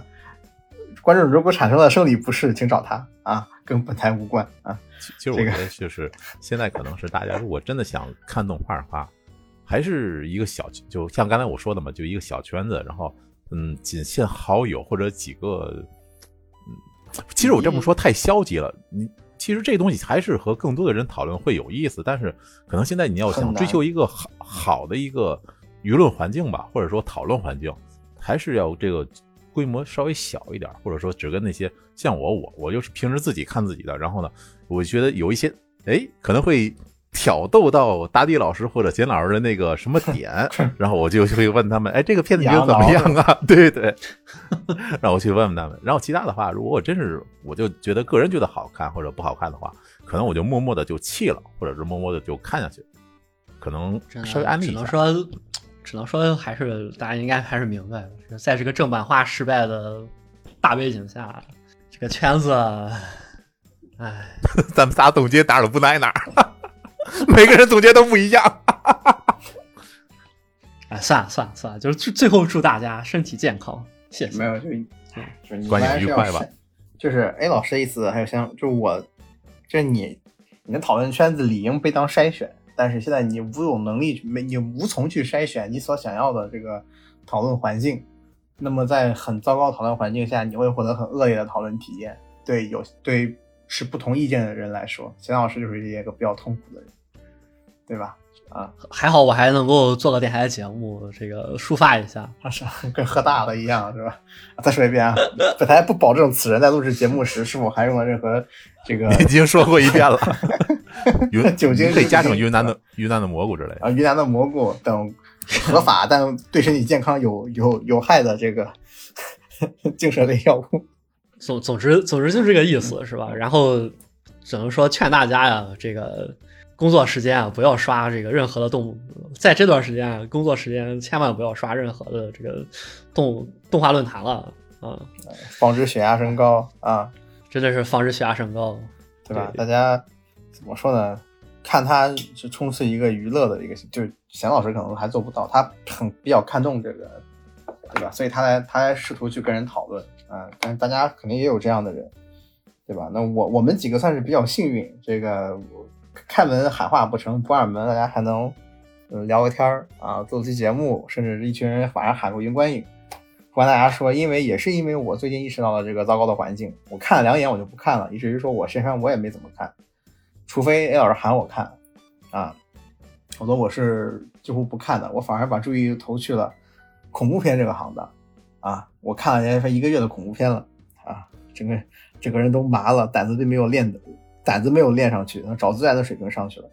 观众如果产生了生理不适，请找他啊，跟本台无关啊。其其实我这个觉得就是现在可能是大家如果真的想看动画的话，还是一个小，就像刚才我说的嘛，就一个小圈子，然后嗯，仅限好友或者几个，嗯，其实我这么说太消极了，你。其实这东西还是和更多的人讨论会有意思，但是可能现在你要想追求一个好好的一个舆论环境吧，或者说讨论环境，还是要这个规模稍微小一点，或者说只跟那些像我，我我就是平时自己看自己的，然后呢，我觉得有一些哎可能会挑逗到达迪老师或者简老师的那个什么点，*laughs* 然后我就会问他们，哎，这个片子你觉得怎么样啊？对 *laughs* 对，让 *laughs* 我去问问他们。然后其他的话，如果我真是我就觉得个人觉得好看或者不好看的话，可能我就默默的就弃了，或者是默默的就看下去，可能稍微安利只能。说，只能说还是大家应该还是明白的，在这个正版化失败的大背景下，这个圈子，哎，咱们仨总结哪儿都不挨哪儿，*laughs* 每个人总结都不一样。*laughs* 哎，算了算了算了，就是最最后祝大家身体健康，谢谢。没有，就就是你观影们还是要愉快吧。就是 A 老师的意思，还有像就我，就是你，你的讨论圈子理应被当筛选，但是现在你无有能力，没你无从去筛选你所想要的这个讨论环境。那么在很糟糕的讨论环境下，你会获得很恶劣的讨论体验。对有对持不同意见的人来说，钱老师就是一个比较痛苦的人，对吧？啊，还好我还能够做个电台节目，这个抒发一下。啊是跟喝大了一样，是吧？再说一遍啊，本台不保证此人在录制节目时是否含用了任何这个已经说过一遍了，*laughs* 云酒精可以加上云南的云南的蘑菇之类的。啊云南的蘑菇等合法但对身体健康有有有害的这个 *laughs* 精神类药物。总总之总之就这个意思，是吧？然后只能说劝大家呀，这个工作时间啊，不要刷这个任何的动，在这段时间啊，工作时间千万不要刷任何的这个动动画论坛了啊，防止血压升高啊，真的是防止血压升高。对吧？对大家怎么说呢？看他是充斥一个娱乐的一个，就是贤老师可能还做不到，他很比较看重这个，对吧？所以他来他来试图去跟人讨论啊，但是大家肯定也有这样的人，对吧？那我我们几个算是比较幸运，这个开门喊话不成，不二门，大家还能嗯聊个天儿啊，做期节目，甚至一群人晚上喊过云观影。不跟大家说，因为也是因为我最近意识到了这个糟糕的环境，我看了两眼我就不看了，以至于说我身上我也没怎么看，除非 A 老师喊我看，啊，否则我是几乎不看的，我反而把注意力投去了恐怖片这个行当，啊，我看了人家一个月的恐怖片了，啊，整个整个人都麻了，胆子并没有练的，胆子没有练上去，找资源的水平上去了，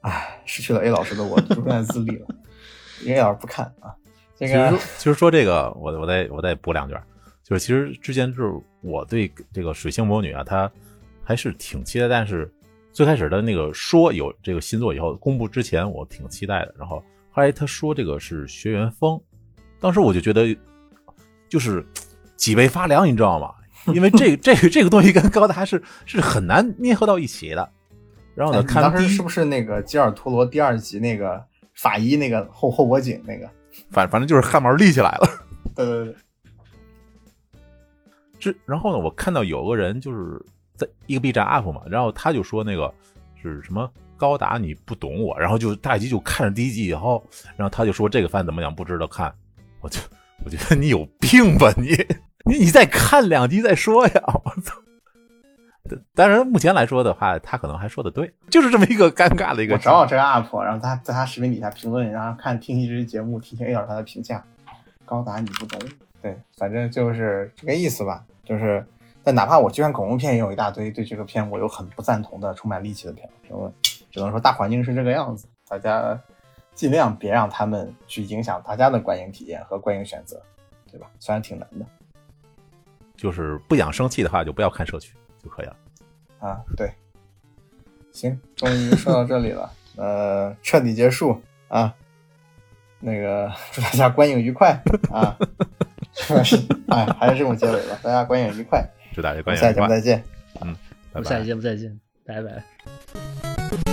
唉，失去了 A 老师的我逐渐自立了，A 老师不看啊，这个其实说，其实说这个，我我再我再补两句，就是其实之前就是我对这个水星魔女啊，她还是挺期待，但是最开始的那个说有这个新作以后公布之前，我挺期待的。然后后来他说这个是学员风，当时我就觉得就是 *tsk* 脊背发凉，你知道吗？*laughs* 因为这这个这个东西跟高达是 *laughs* 是很难捏合到一起的。然后呢，哎当看第一时是不是那个吉尔陀罗第二集那个法医那个后后脖颈那个？反反正就是汗毛立起来了。*laughs* 对对对，这然后呢，我看到有个人就是在一个 B 站 UP 嘛，然后他就说那个是什么高达你不懂我，然后就大集就看着第一集以后，然后他就说这个番怎么样不值得看，我就我觉得你有病吧你你你再看两集再说呀，我操！当然，目前来说的话，他可能还说的对，就是这么一个尴尬的一个我找找这个 UP，然后他在他视频底下评论，然后看听一这节目，听听 A 老师他的评价。高达你不懂，对，反正就是这个意思吧。就是，但哪怕我去看恐怖片，也有一大堆对这个片我有很不赞同的、充满戾气的评评论。只能说大环境是这个样子，大家尽量别让他们去影响大家的观影体验和观影选择，对吧？虽然挺难的就是不想生气的话，就不要看社区就可以了。啊，对。行，终于说到这里了，*laughs* 呃，彻底结束啊。那个祝大家观影愉快啊！*laughs* 哎，还是这种结尾吧，大家观影愉快，祝大家观影愉快，下期节目再见。拜拜我们下期节目再见，拜拜。